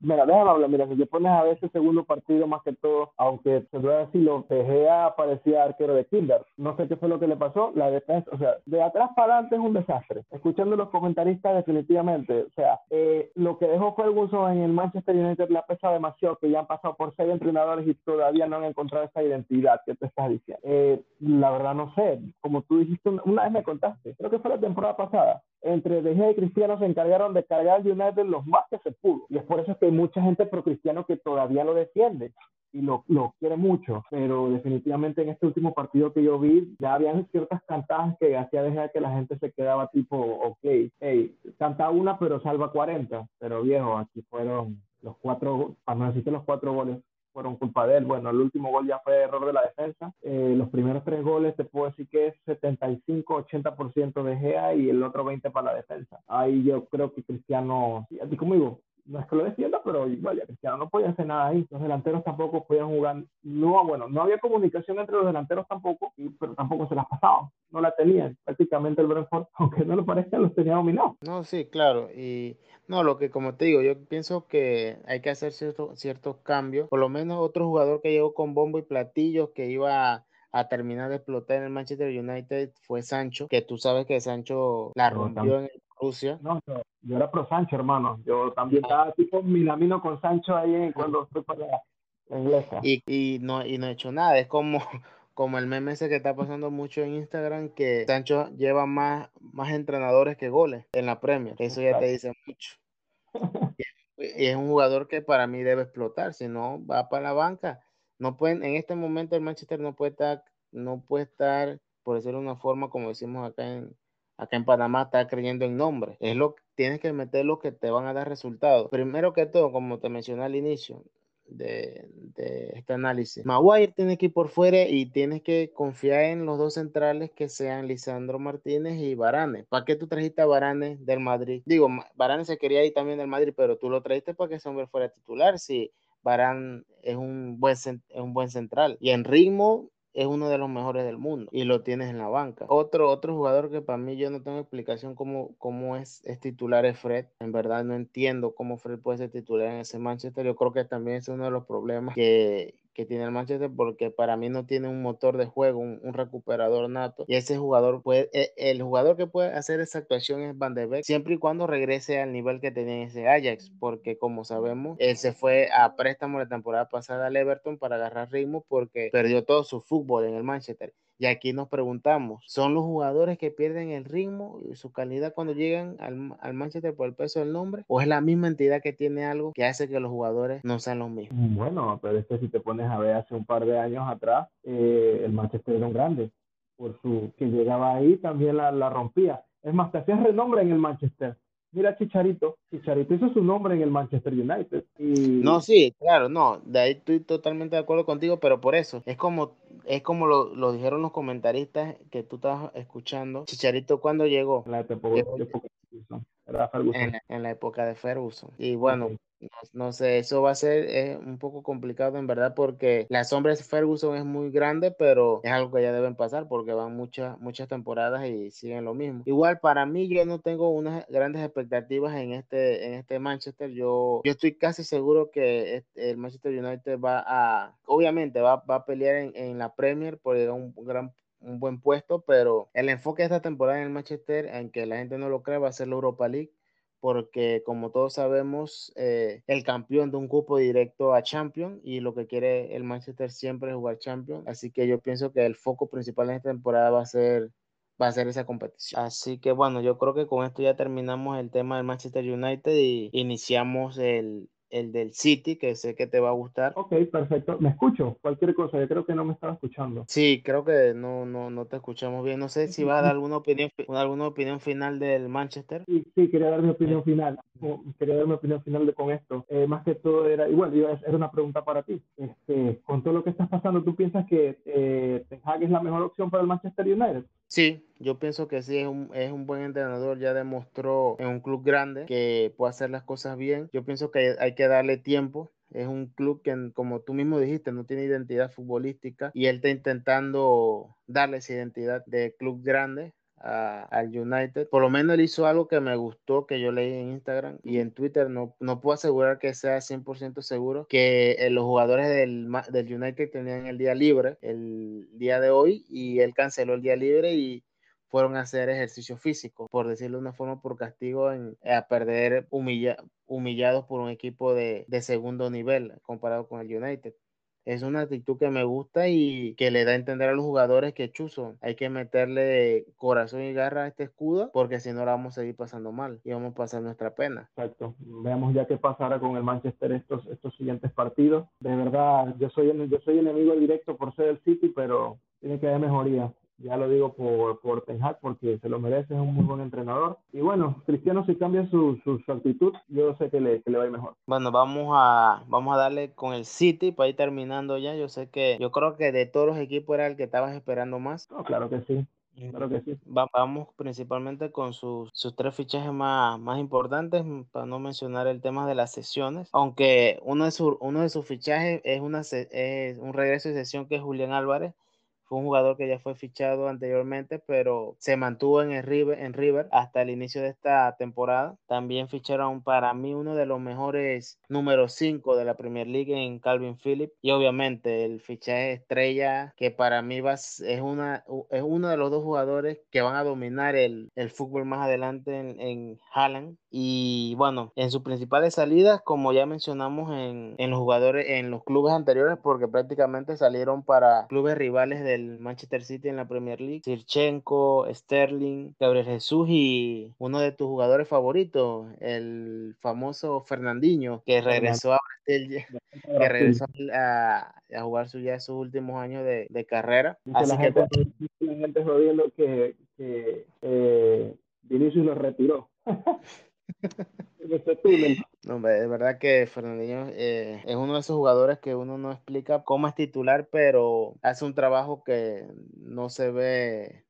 mira, déjame hablar, mira, si te pones a ver ese segundo partido, más que todo, aunque se puede decir, lo Gea parecía arquero de Kinder. No sé qué fue lo que le pasó, la defensa, o sea, de atrás para adelante es un desastre. Escuchando los comentaristas, definitivamente, o sea, eh, lo que dejó Ferguson en el Manchester United le ha pesado demasiado, que ya han pasado por seis entrenadores y todavía no han encontrado esa identidad que te estás diciendo. Eh, la verdad no sé, como tú dijiste una vez me contaste, creo que fue la temporada pasada, entre De Gea y Cristiano se encargaron de cargar al United los más que se pudo. Y es por eso que hay mucha gente pro Cristiano que todavía lo defiende y lo, lo, quiere mucho, pero definitivamente en este último partido que yo vi ya habían ciertas cantadas que hacía dejar que la gente se quedaba tipo, ok, hey, canta una pero salva 40, pero viejo, aquí fueron los cuatro, para no decirte los cuatro goles, fueron culpa de él. Bueno, el último gol ya fue error de la defensa. Eh, los primeros tres goles te puedo decir que es 75-80% de Gea y el otro 20% para la defensa. Ahí yo creo que Cristiano, así como digo, no es que lo defienda, pero igual ya Cristiano no podía hacer nada ahí. Los delanteros tampoco podían jugar. No, bueno, no había comunicación entre los delanteros tampoco, pero tampoco se las pasaban. No la tenían. Prácticamente el Brentford, aunque no lo parezca, los tenía dominados. No, sí, claro. Y no, lo que como te digo, yo pienso que hay que hacer ciertos, ciertos cambios. Por lo menos otro jugador que llegó con bombo y platillos que iba a terminar de explotar en el Manchester United fue Sancho, que tú sabes que Sancho la rompió en Rusia. No, yo era pro Sancho, hermano. Yo también estaba tipo milamino con Sancho ahí cuando fui para la inglesa. Y, y, no, y no he hecho nada. Es como, como el meme ese que está pasando mucho en Instagram, que Sancho lleva más, más entrenadores que goles en la Premier. Eso ya te dice mucho. y es un jugador que para mí debe explotar, si no va para la banca. No pueden, en este momento el Manchester no puede estar, no puede estar, por decirlo de una forma, como decimos acá en, acá en Panamá está creyendo en nombre. Es lo tienes que meter lo que te van a dar resultados. Primero que todo, como te mencioné al inicio de, de, este análisis, Maguire tiene que ir por fuera y tienes que confiar en los dos centrales que sean Lisandro Martínez y Varane. ¿Para qué tú trajiste a Varane del Madrid? Digo, Varane se quería ir también del Madrid, pero tú lo trajiste para que ese hombre fuera titular. Si Varane es un buen, es un buen central y en ritmo es uno de los mejores del mundo y lo tienes en la banca. Otro, otro jugador que para mí yo no tengo explicación cómo, cómo es, es titular es Fred. En verdad no entiendo cómo Fred puede ser titular en ese Manchester. Yo creo que también es uno de los problemas que, que tiene el Manchester porque para mí no tiene un motor de juego, un, recuperador nato. Y ese jugador puede, el, el, jugador que puede hacer esa actuación es Van de Beek, siempre y cuando regrese al nivel que tenía ese Ajax, porque como sabemos, él se fue a préstamo la temporada pasada al Everton para agarrar ritmo porque perdió todo su fútbol en el Manchester. Y aquí nos preguntamos, ¿son los jugadores que pierden el ritmo y su calidad cuando llegan al, al, Manchester por el peso del nombre? ¿O es la misma entidad que tiene algo que hace que los jugadores no sean los mismos? Bueno, pero es que si te pones a ver hace un par de años atrás, eh, el Manchester era un grande. Por su que llegaba ahí también la, la rompía. Es más, te hacías renombre en el Manchester mira Chicharito, Chicharito hizo su nombre en el Manchester United. Y... No, sí, claro, no, de ahí estoy totalmente de acuerdo contigo, pero por eso, es como, es como lo, lo dijeron los comentaristas que tú estabas escuchando. Chicharito, ¿cuándo llegó? En la época, época en, en, la época de Ferguson. Y bueno. No, no, sé, eso va a ser eh, un poco complicado en verdad porque la sombra de Ferguson es muy grande, pero es algo que ya deben pasar porque van muchas, muchas temporadas y siguen lo mismo. Igual para mí yo no tengo unas grandes expectativas en este, en este Manchester. Yo, yo estoy casi seguro que el Manchester United va a, obviamente va, va a pelear en, en la Premier por un gran un buen puesto, pero el enfoque de esta temporada en el Manchester, aunque la gente no lo cree, va a ser la Europa League, porque como todos sabemos, eh, el campeón de un cupo directo a Champions y lo que quiere el Manchester siempre es jugar Champions, así que yo pienso que el foco principal en esta temporada va a ser va a ser esa competición. Así que bueno, yo creo que con esto ya terminamos el tema del Manchester United y iniciamos el, el del City, que sé que te va a gustar. Ok, perfecto. ¿Me escucho? Cualquier cosa, yo creo que no me estaba escuchando. Sí, creo que no, no, no te escuchamos bien. No sé si va a dar alguna opinión, alguna opinión final del Manchester. Sí, sí, quería dar mi opinión final. Quería dar mi opinión final de, con esto. Eh, más que todo era, igual, era una pregunta para ti. Este, con todo lo que estás pasando, ¿tú piensas que eh, Ten Hag es la mejor opción para el Manchester United? Sí, yo pienso que sí, es un, es un buen entrenador, ya demostró en un club grande que puede hacer las cosas bien. Yo pienso que hay que darle tiempo. Es un club que, como tú mismo dijiste, no tiene identidad futbolística y él está intentando darle esa identidad de club grande al United. Por lo menos él hizo algo que me gustó, que yo leí en Instagram y en Twitter. No, no puedo asegurar que sea 100% seguro que eh, los jugadores del, del United tenían el día libre el día de hoy y él canceló el día libre y fueron a hacer ejercicio físico, por decirlo de una forma, por castigo en, a perder humilla, humillados por un equipo de, de segundo nivel comparado con el United. es una actitud que me gusta y que le da a entender a los jugadores que chuzo, hay que meterle corazón y garra a este escudo porque si no la vamos a seguir pasando mal y vamos a pasar nuestra pena. Exacto. Veamos ya qué pasará con el Manchester estos, estos siguientes partidos. De verdad, yo soy, yo soy enemigo directo por ser el City, pero tiene que haber mejoría ya lo digo por, por Ten Hag porque se lo merece, es un muy buen entrenador. Y bueno, Cristiano si cambia su, su, actitud, yo sé que le, que le, va a ir mejor. Bueno, vamos a, vamos a darle con el City para ir terminando ya. Yo sé que, yo creo que de todos los equipos era el que estabas esperando más. claro que sí. Claro que sí. vamos principalmente con sus, sus tres fichajes más, más importantes, para no mencionar el tema de las sesiones, aunque uno de, su, uno de sus fichajes es, una, es un regreso de sesión que es Julián Álvarez, fue un jugador que ya fue fichado anteriormente, pero se mantuvo en el River, en River hasta el inicio de esta temporada. También ficharon para mí uno de los mejores número 5 de la Premier League en Calvin Phillips. Y obviamente el fichaje estrella que para mí es, una, es uno de los dos jugadores que van a dominar el, el fútbol más adelante en, en Haaland. Y bueno, en sus principales salidas, como ya mencionamos en, en los jugadores, en los clubes anteriores, porque prácticamente salieron para clubes rivales del Manchester City en la Premier League, Sirchenko, Sterling, Gabriel Jesús y uno de tus jugadores favoritos, el famoso Fernandinho, que regresó a que regresó a, jugar su, ya sus últimos años de, carrera. Así la, que, gente, la gente jodiendo que, que eh, Vinicius lo retiró. No, de verdad que Fernandinho eh, es uno de esos jugadores que uno no explica cómo es titular, pero hace un trabajo que no se ve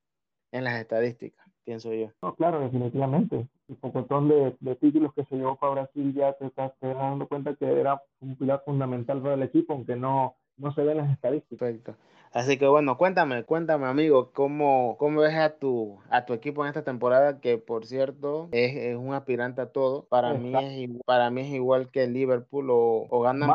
en las estadísticas, pienso yo. No, claro, definitivamente. El pocotón de, de títulos que se llevó para Brasil ya te estás dando cuenta que era un pilar fundamental para el equipo, aunque no, no se ven las estadísticas. Perfecto. Así que bueno, cuéntame, cuéntame amigo, ¿cómo, cómo ves a tu, a tu equipo en esta temporada? Que por cierto es, un aspirante a todo. Para mí, es, para mí es igual que Liverpool o, o ganan...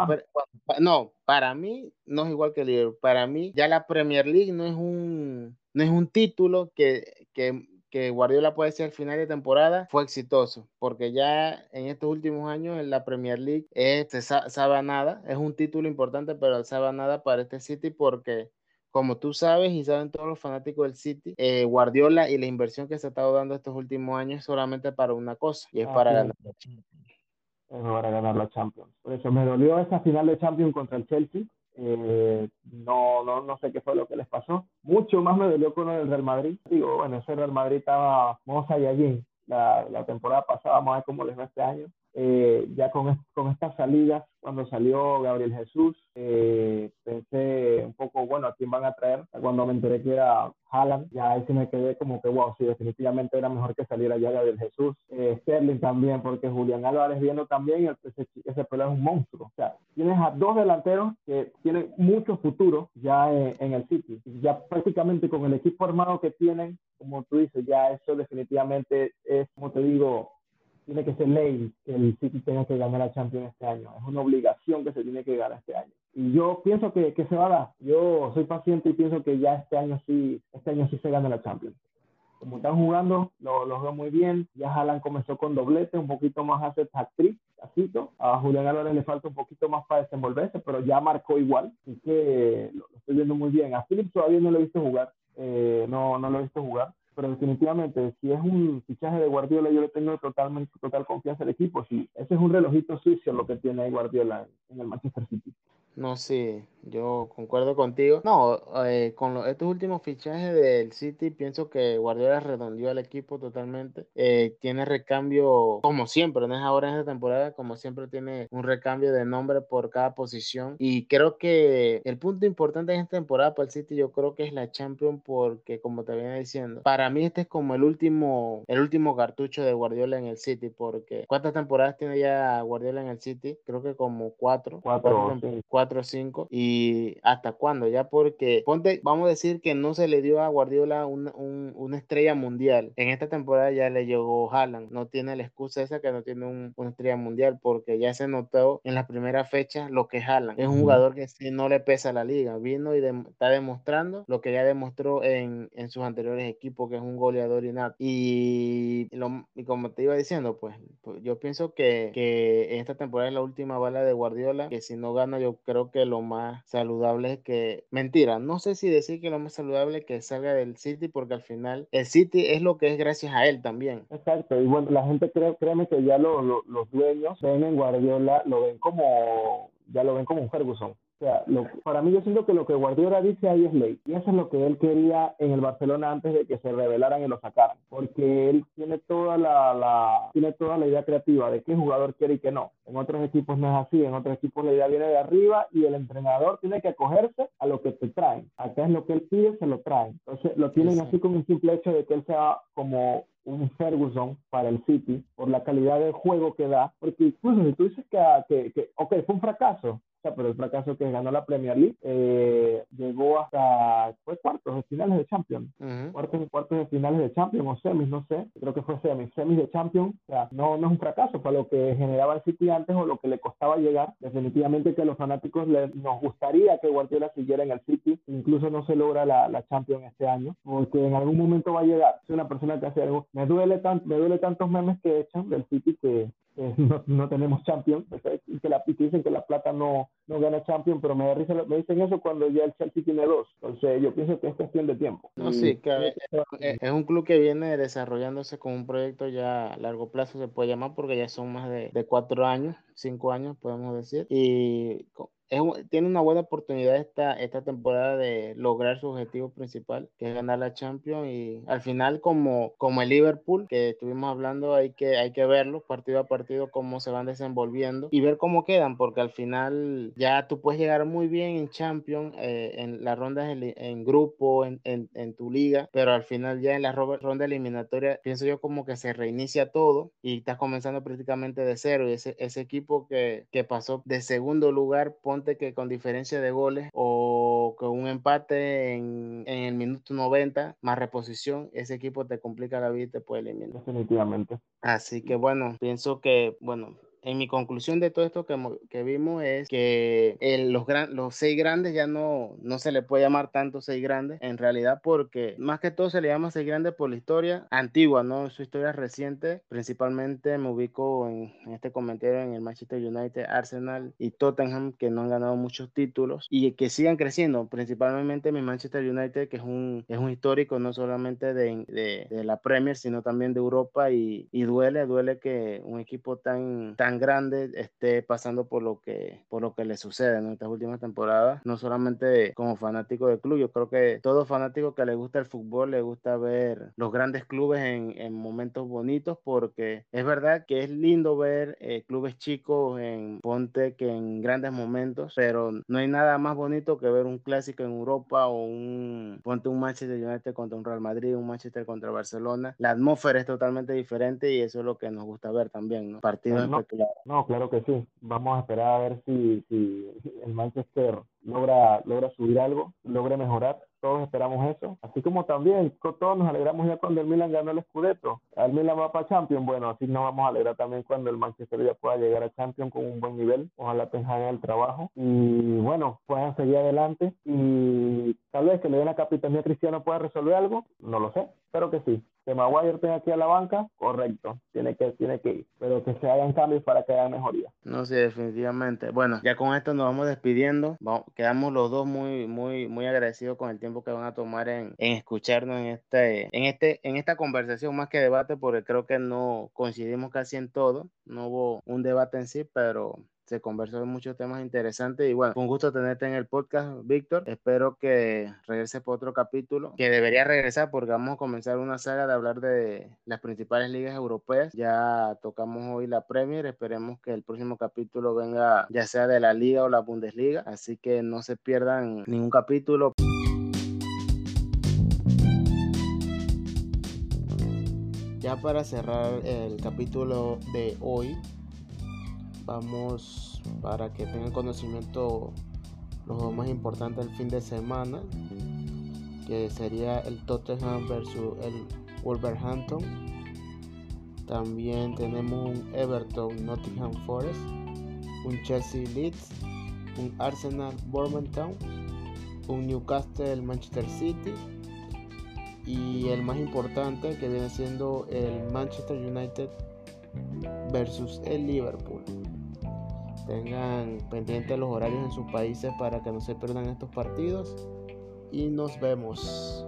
no, para mí no es igual que Liverpool. Para mí ya la Premier League no es un, no es un título que, que que Guardiola puede ser al final de temporada fue exitoso, porque ya en estos últimos años en la Premier League es, se sabe nada, es un título importante, pero sabe nada para este City porque como tú sabes y saben todos los fanáticos del City, eh, Guardiola y la inversión que se ha estado dando estos últimos años solamente para una cosa y es para ganar la Champions. Es para ganar la Champions. Por eso me dolió esa final de Champions contra el Chelsea, eh, no, no, no sé qué fue lo que les pasó. Mucho más me dolió con el Real Madrid. Digo, bueno, ese Real Madrid estaba moza y allí la, la temporada pasada, vamos a ver cómo les va este año. Eh, ya con, con estas salidas, cuando salió Gabriel Jesús, eh, pensé un poco, bueno, ¿a quién van a traer? Cuando me enteré que era Haaland, ya ahí sí me quedé como que, wow, sí, definitivamente era mejor que saliera ya Gabriel Jesús. Eh, Sterling también, porque Julián Álvarez viendo también, ese, ese pelo es un monstruo. O sea, tienes a dos delanteros que tienen mucho futuro ya en, en el City. Ya prácticamente con el equipo armado que tienen, como tú dices, ya eso definitivamente es, como te digo, tiene que ser ley que el City tenga que ganar la Champions este año. Es una obligación que se tiene que ganar este año. Y yo pienso que, que se va a dar. Yo soy paciente y pienso que ya este año sí, este año sí se gana la Champions. Como están jugando, lo, lo veo muy bien. Ya Haaland comenzó con doblete, un poquito más hace hat-trick, A Julián Álvarez le falta un poquito más para desenvolverse, pero ya marcó igual. Así que lo, estoy viendo muy bien. A Phillips todavía no lo he visto jugar. Eh, no, no lo he visto jugar pero definitivamente, si es un fichaje de Guardiola, yo le tengo totalmente, total confianza al equipo. Sí, ese es un relojito sucio lo que tiene Guardiola en el Manchester City. No, sí, yo concuerdo contigo. No, eh, con estos últimos fichajes del City, pienso que Guardiola redondeó al equipo totalmente. Eh, tiene recambio, como siempre, no es ahora en esta temporada, como siempre tiene un recambio de nombre por cada posición. Y creo que el punto importante en esta temporada para el City, yo creo que es la Champions, porque como te venía diciendo, para mí este es como el último, el último cartucho de Guardiola en el City, porque ¿cuántas temporadas tiene ya Guardiola en el City? Creo que como cuatro. Cuatro, cuatro 4 o 5 y hasta cuándo ya porque ponte vamos a decir que no se le dio a Guardiola una, una estrella mundial. En esta temporada ya le llegó Haaland. No tiene la excusa esa que no tiene un, una estrella mundial porque ya se notó en la primera fecha lo que es Haaland. Es un jugador que si no le pesa la liga. Vino y está demostrando lo que ya demostró en, en sus anteriores equipos que es un goleador innato y, y como te iba diciendo pues, pues yo pienso que, que esta temporada es la última bala de Guardiola que si no gana yo creo que lo más saludable que, mentira, no sé si decir que lo más saludable que salga del City, porque al final el City es lo que es gracias a él también. Exacto, y bueno, la gente cree, créeme que ya lo, los dueños ven en Guardiola, lo ven como, ya lo ven como un Ferguson. O sea, para mí yo siento que lo que Guardiola dice ahí es ley. Y eso es lo que él quería en el Barcelona antes de que se revelaran y lo sacaran. Porque él tiene toda la, la, tiene toda la idea creativa de qué jugador quiere y qué no. En otros equipos no es así. En otros equipos la idea viene de arriba y el entrenador tiene que acogerse a lo que te traen. Acá es lo que él pide, se lo traen. Entonces lo tienen así con un simple hecho de que él sea como un Ferguson para el City por la calidad de juego que da, porque incluso si tú dices que, que, que ok, fue un fracaso, pero el fracaso que ganó la Premier League eh, llegó hasta fue cuartos de finales de Champions, cuartos, cuartos de finales de Champions o semis, no sé, creo que fue semis, semis de Champions, o sea, no, no es un fracaso para lo que generaba el City antes o lo que le costaba llegar, definitivamente que a los fanáticos les, nos gustaría que Guardiola siguiera en el City, incluso no se logra la, la Champions este año, porque en algún momento va a llegar, es una persona que hace algo, me duele, tan, me duele tantos memes que echan del City que no, no, tenemos Champions, y que, la, dicen que la plata no, no gana Champions, pero me, me dicen eso cuando ya el Chelsea tiene dos. Entonces yo pienso que es cuestión de tiempo. No, sí, que es, un club que viene desarrollándose con un proyecto ya a largo plazo, se puede llamar, porque ya son más de, de cuatro años, cinco años, podemos decir. Y tiene una buena oportunidad esta, esta temporada de lograr su objetivo principal, que es ganar la Champions. Y al final, como, como el Liverpool, que estuvimos hablando, hay que, hay que verlo partido a partido, cómo se van desenvolviendo y ver cómo quedan, porque al final ya tú puedes llegar muy bien en Champions, eh, en las rondas en, grupo, en, en, tu liga, pero al final ya en la ronda eliminatoria, pienso yo como que se reinicia todo y estás comenzando prácticamente de cero. Y ese, ese equipo que, que pasó de segundo lugar, que con diferencia de goles o con un empate en, en, el minuto 90 más reposición, ese equipo te complica la vida y te puede eliminar. Definitivamente. Así que bueno, pienso que, bueno, en mi conclusión de todo esto que, que vimos es que los, gran, los seis grandes ya no, no se le puede llamar tanto seis grandes, en realidad porque más que todo se le llama seis grandes por la historia antigua, no su historia reciente. Principalmente me ubico en, este comentario en el Manchester United, Arsenal y Tottenham que no han ganado muchos títulos y que sigan creciendo, principalmente mi Manchester United que es un, es un histórico no solamente de, de, de la Premier sino también de Europa y, y duele, duele que un equipo tan, tan grande esté pasando por lo que, por lo que le sucede en estas últimas temporadas, no solamente como fanático del club, yo creo que todo fanático que le gusta el fútbol le gusta ver los grandes clubes en, en momentos bonitos porque es verdad que es lindo ver eh, clubes chicos en Ponte que en grandes momentos, pero no hay nada más bonito que ver un clásico en Europa o un Ponte un Manchester United contra un Real Madrid, un Manchester contra Barcelona. La atmósfera es totalmente diferente y eso es lo que nos gusta ver también, ¿no? Partidos espectaculares no, claro que sí. Vamos a esperar a ver si, si el Manchester logra, logra subir algo, logre mejorar. Todos esperamos eso. Así como también todos nos alegramos ya cuando el Milan ganó el Scudetto. El Milan va para Champions. Bueno, así nos vamos a alegrar también cuando el Manchester ya pueda llegar a Champions con un buen nivel. Ojalá tengan el trabajo. Y bueno, puedan seguir adelante. Y tal vez que le den la capitanía a Cristiano pueda resolver algo. No lo sé. Espero que sí que Maguire tenga aquí a la banca, correcto, tiene que, tiene que ir, pero que se hagan cambios para que haya mejoría. No, sí, definitivamente. Bueno, ya con esto nos vamos despidiendo, quedamos los dos muy, muy, muy agradecidos con el tiempo que van a tomar en, en escucharnos en este, en este, en esta conversación más que debate, porque creo que no coincidimos casi en todo, no hubo un debate en sí, pero se conversó de muchos temas interesantes y bueno, fue un gusto tenerte en el podcast, Víctor. Espero que regrese por otro capítulo, que debería regresar porque vamos a comenzar una saga de hablar de las principales ligas europeas. Ya tocamos hoy la Premier, esperemos que el próximo capítulo venga ya sea de la Liga o la Bundesliga, así que no se pierdan ningún capítulo. Ya para cerrar el capítulo de hoy, vamos para que tengan conocimiento los dos más importantes del fin de semana, que sería el Tottenham versus el Wolverhampton. También tenemos un Everton Nottingham Forest, un Chelsea Leeds, un Arsenal Bournemouth un Newcastle Manchester City y el más importante que viene siendo el Manchester United versus el Liverpool. Tengan pendientes los horarios en sus países para que no se pierdan estos partidos. Y nos vemos.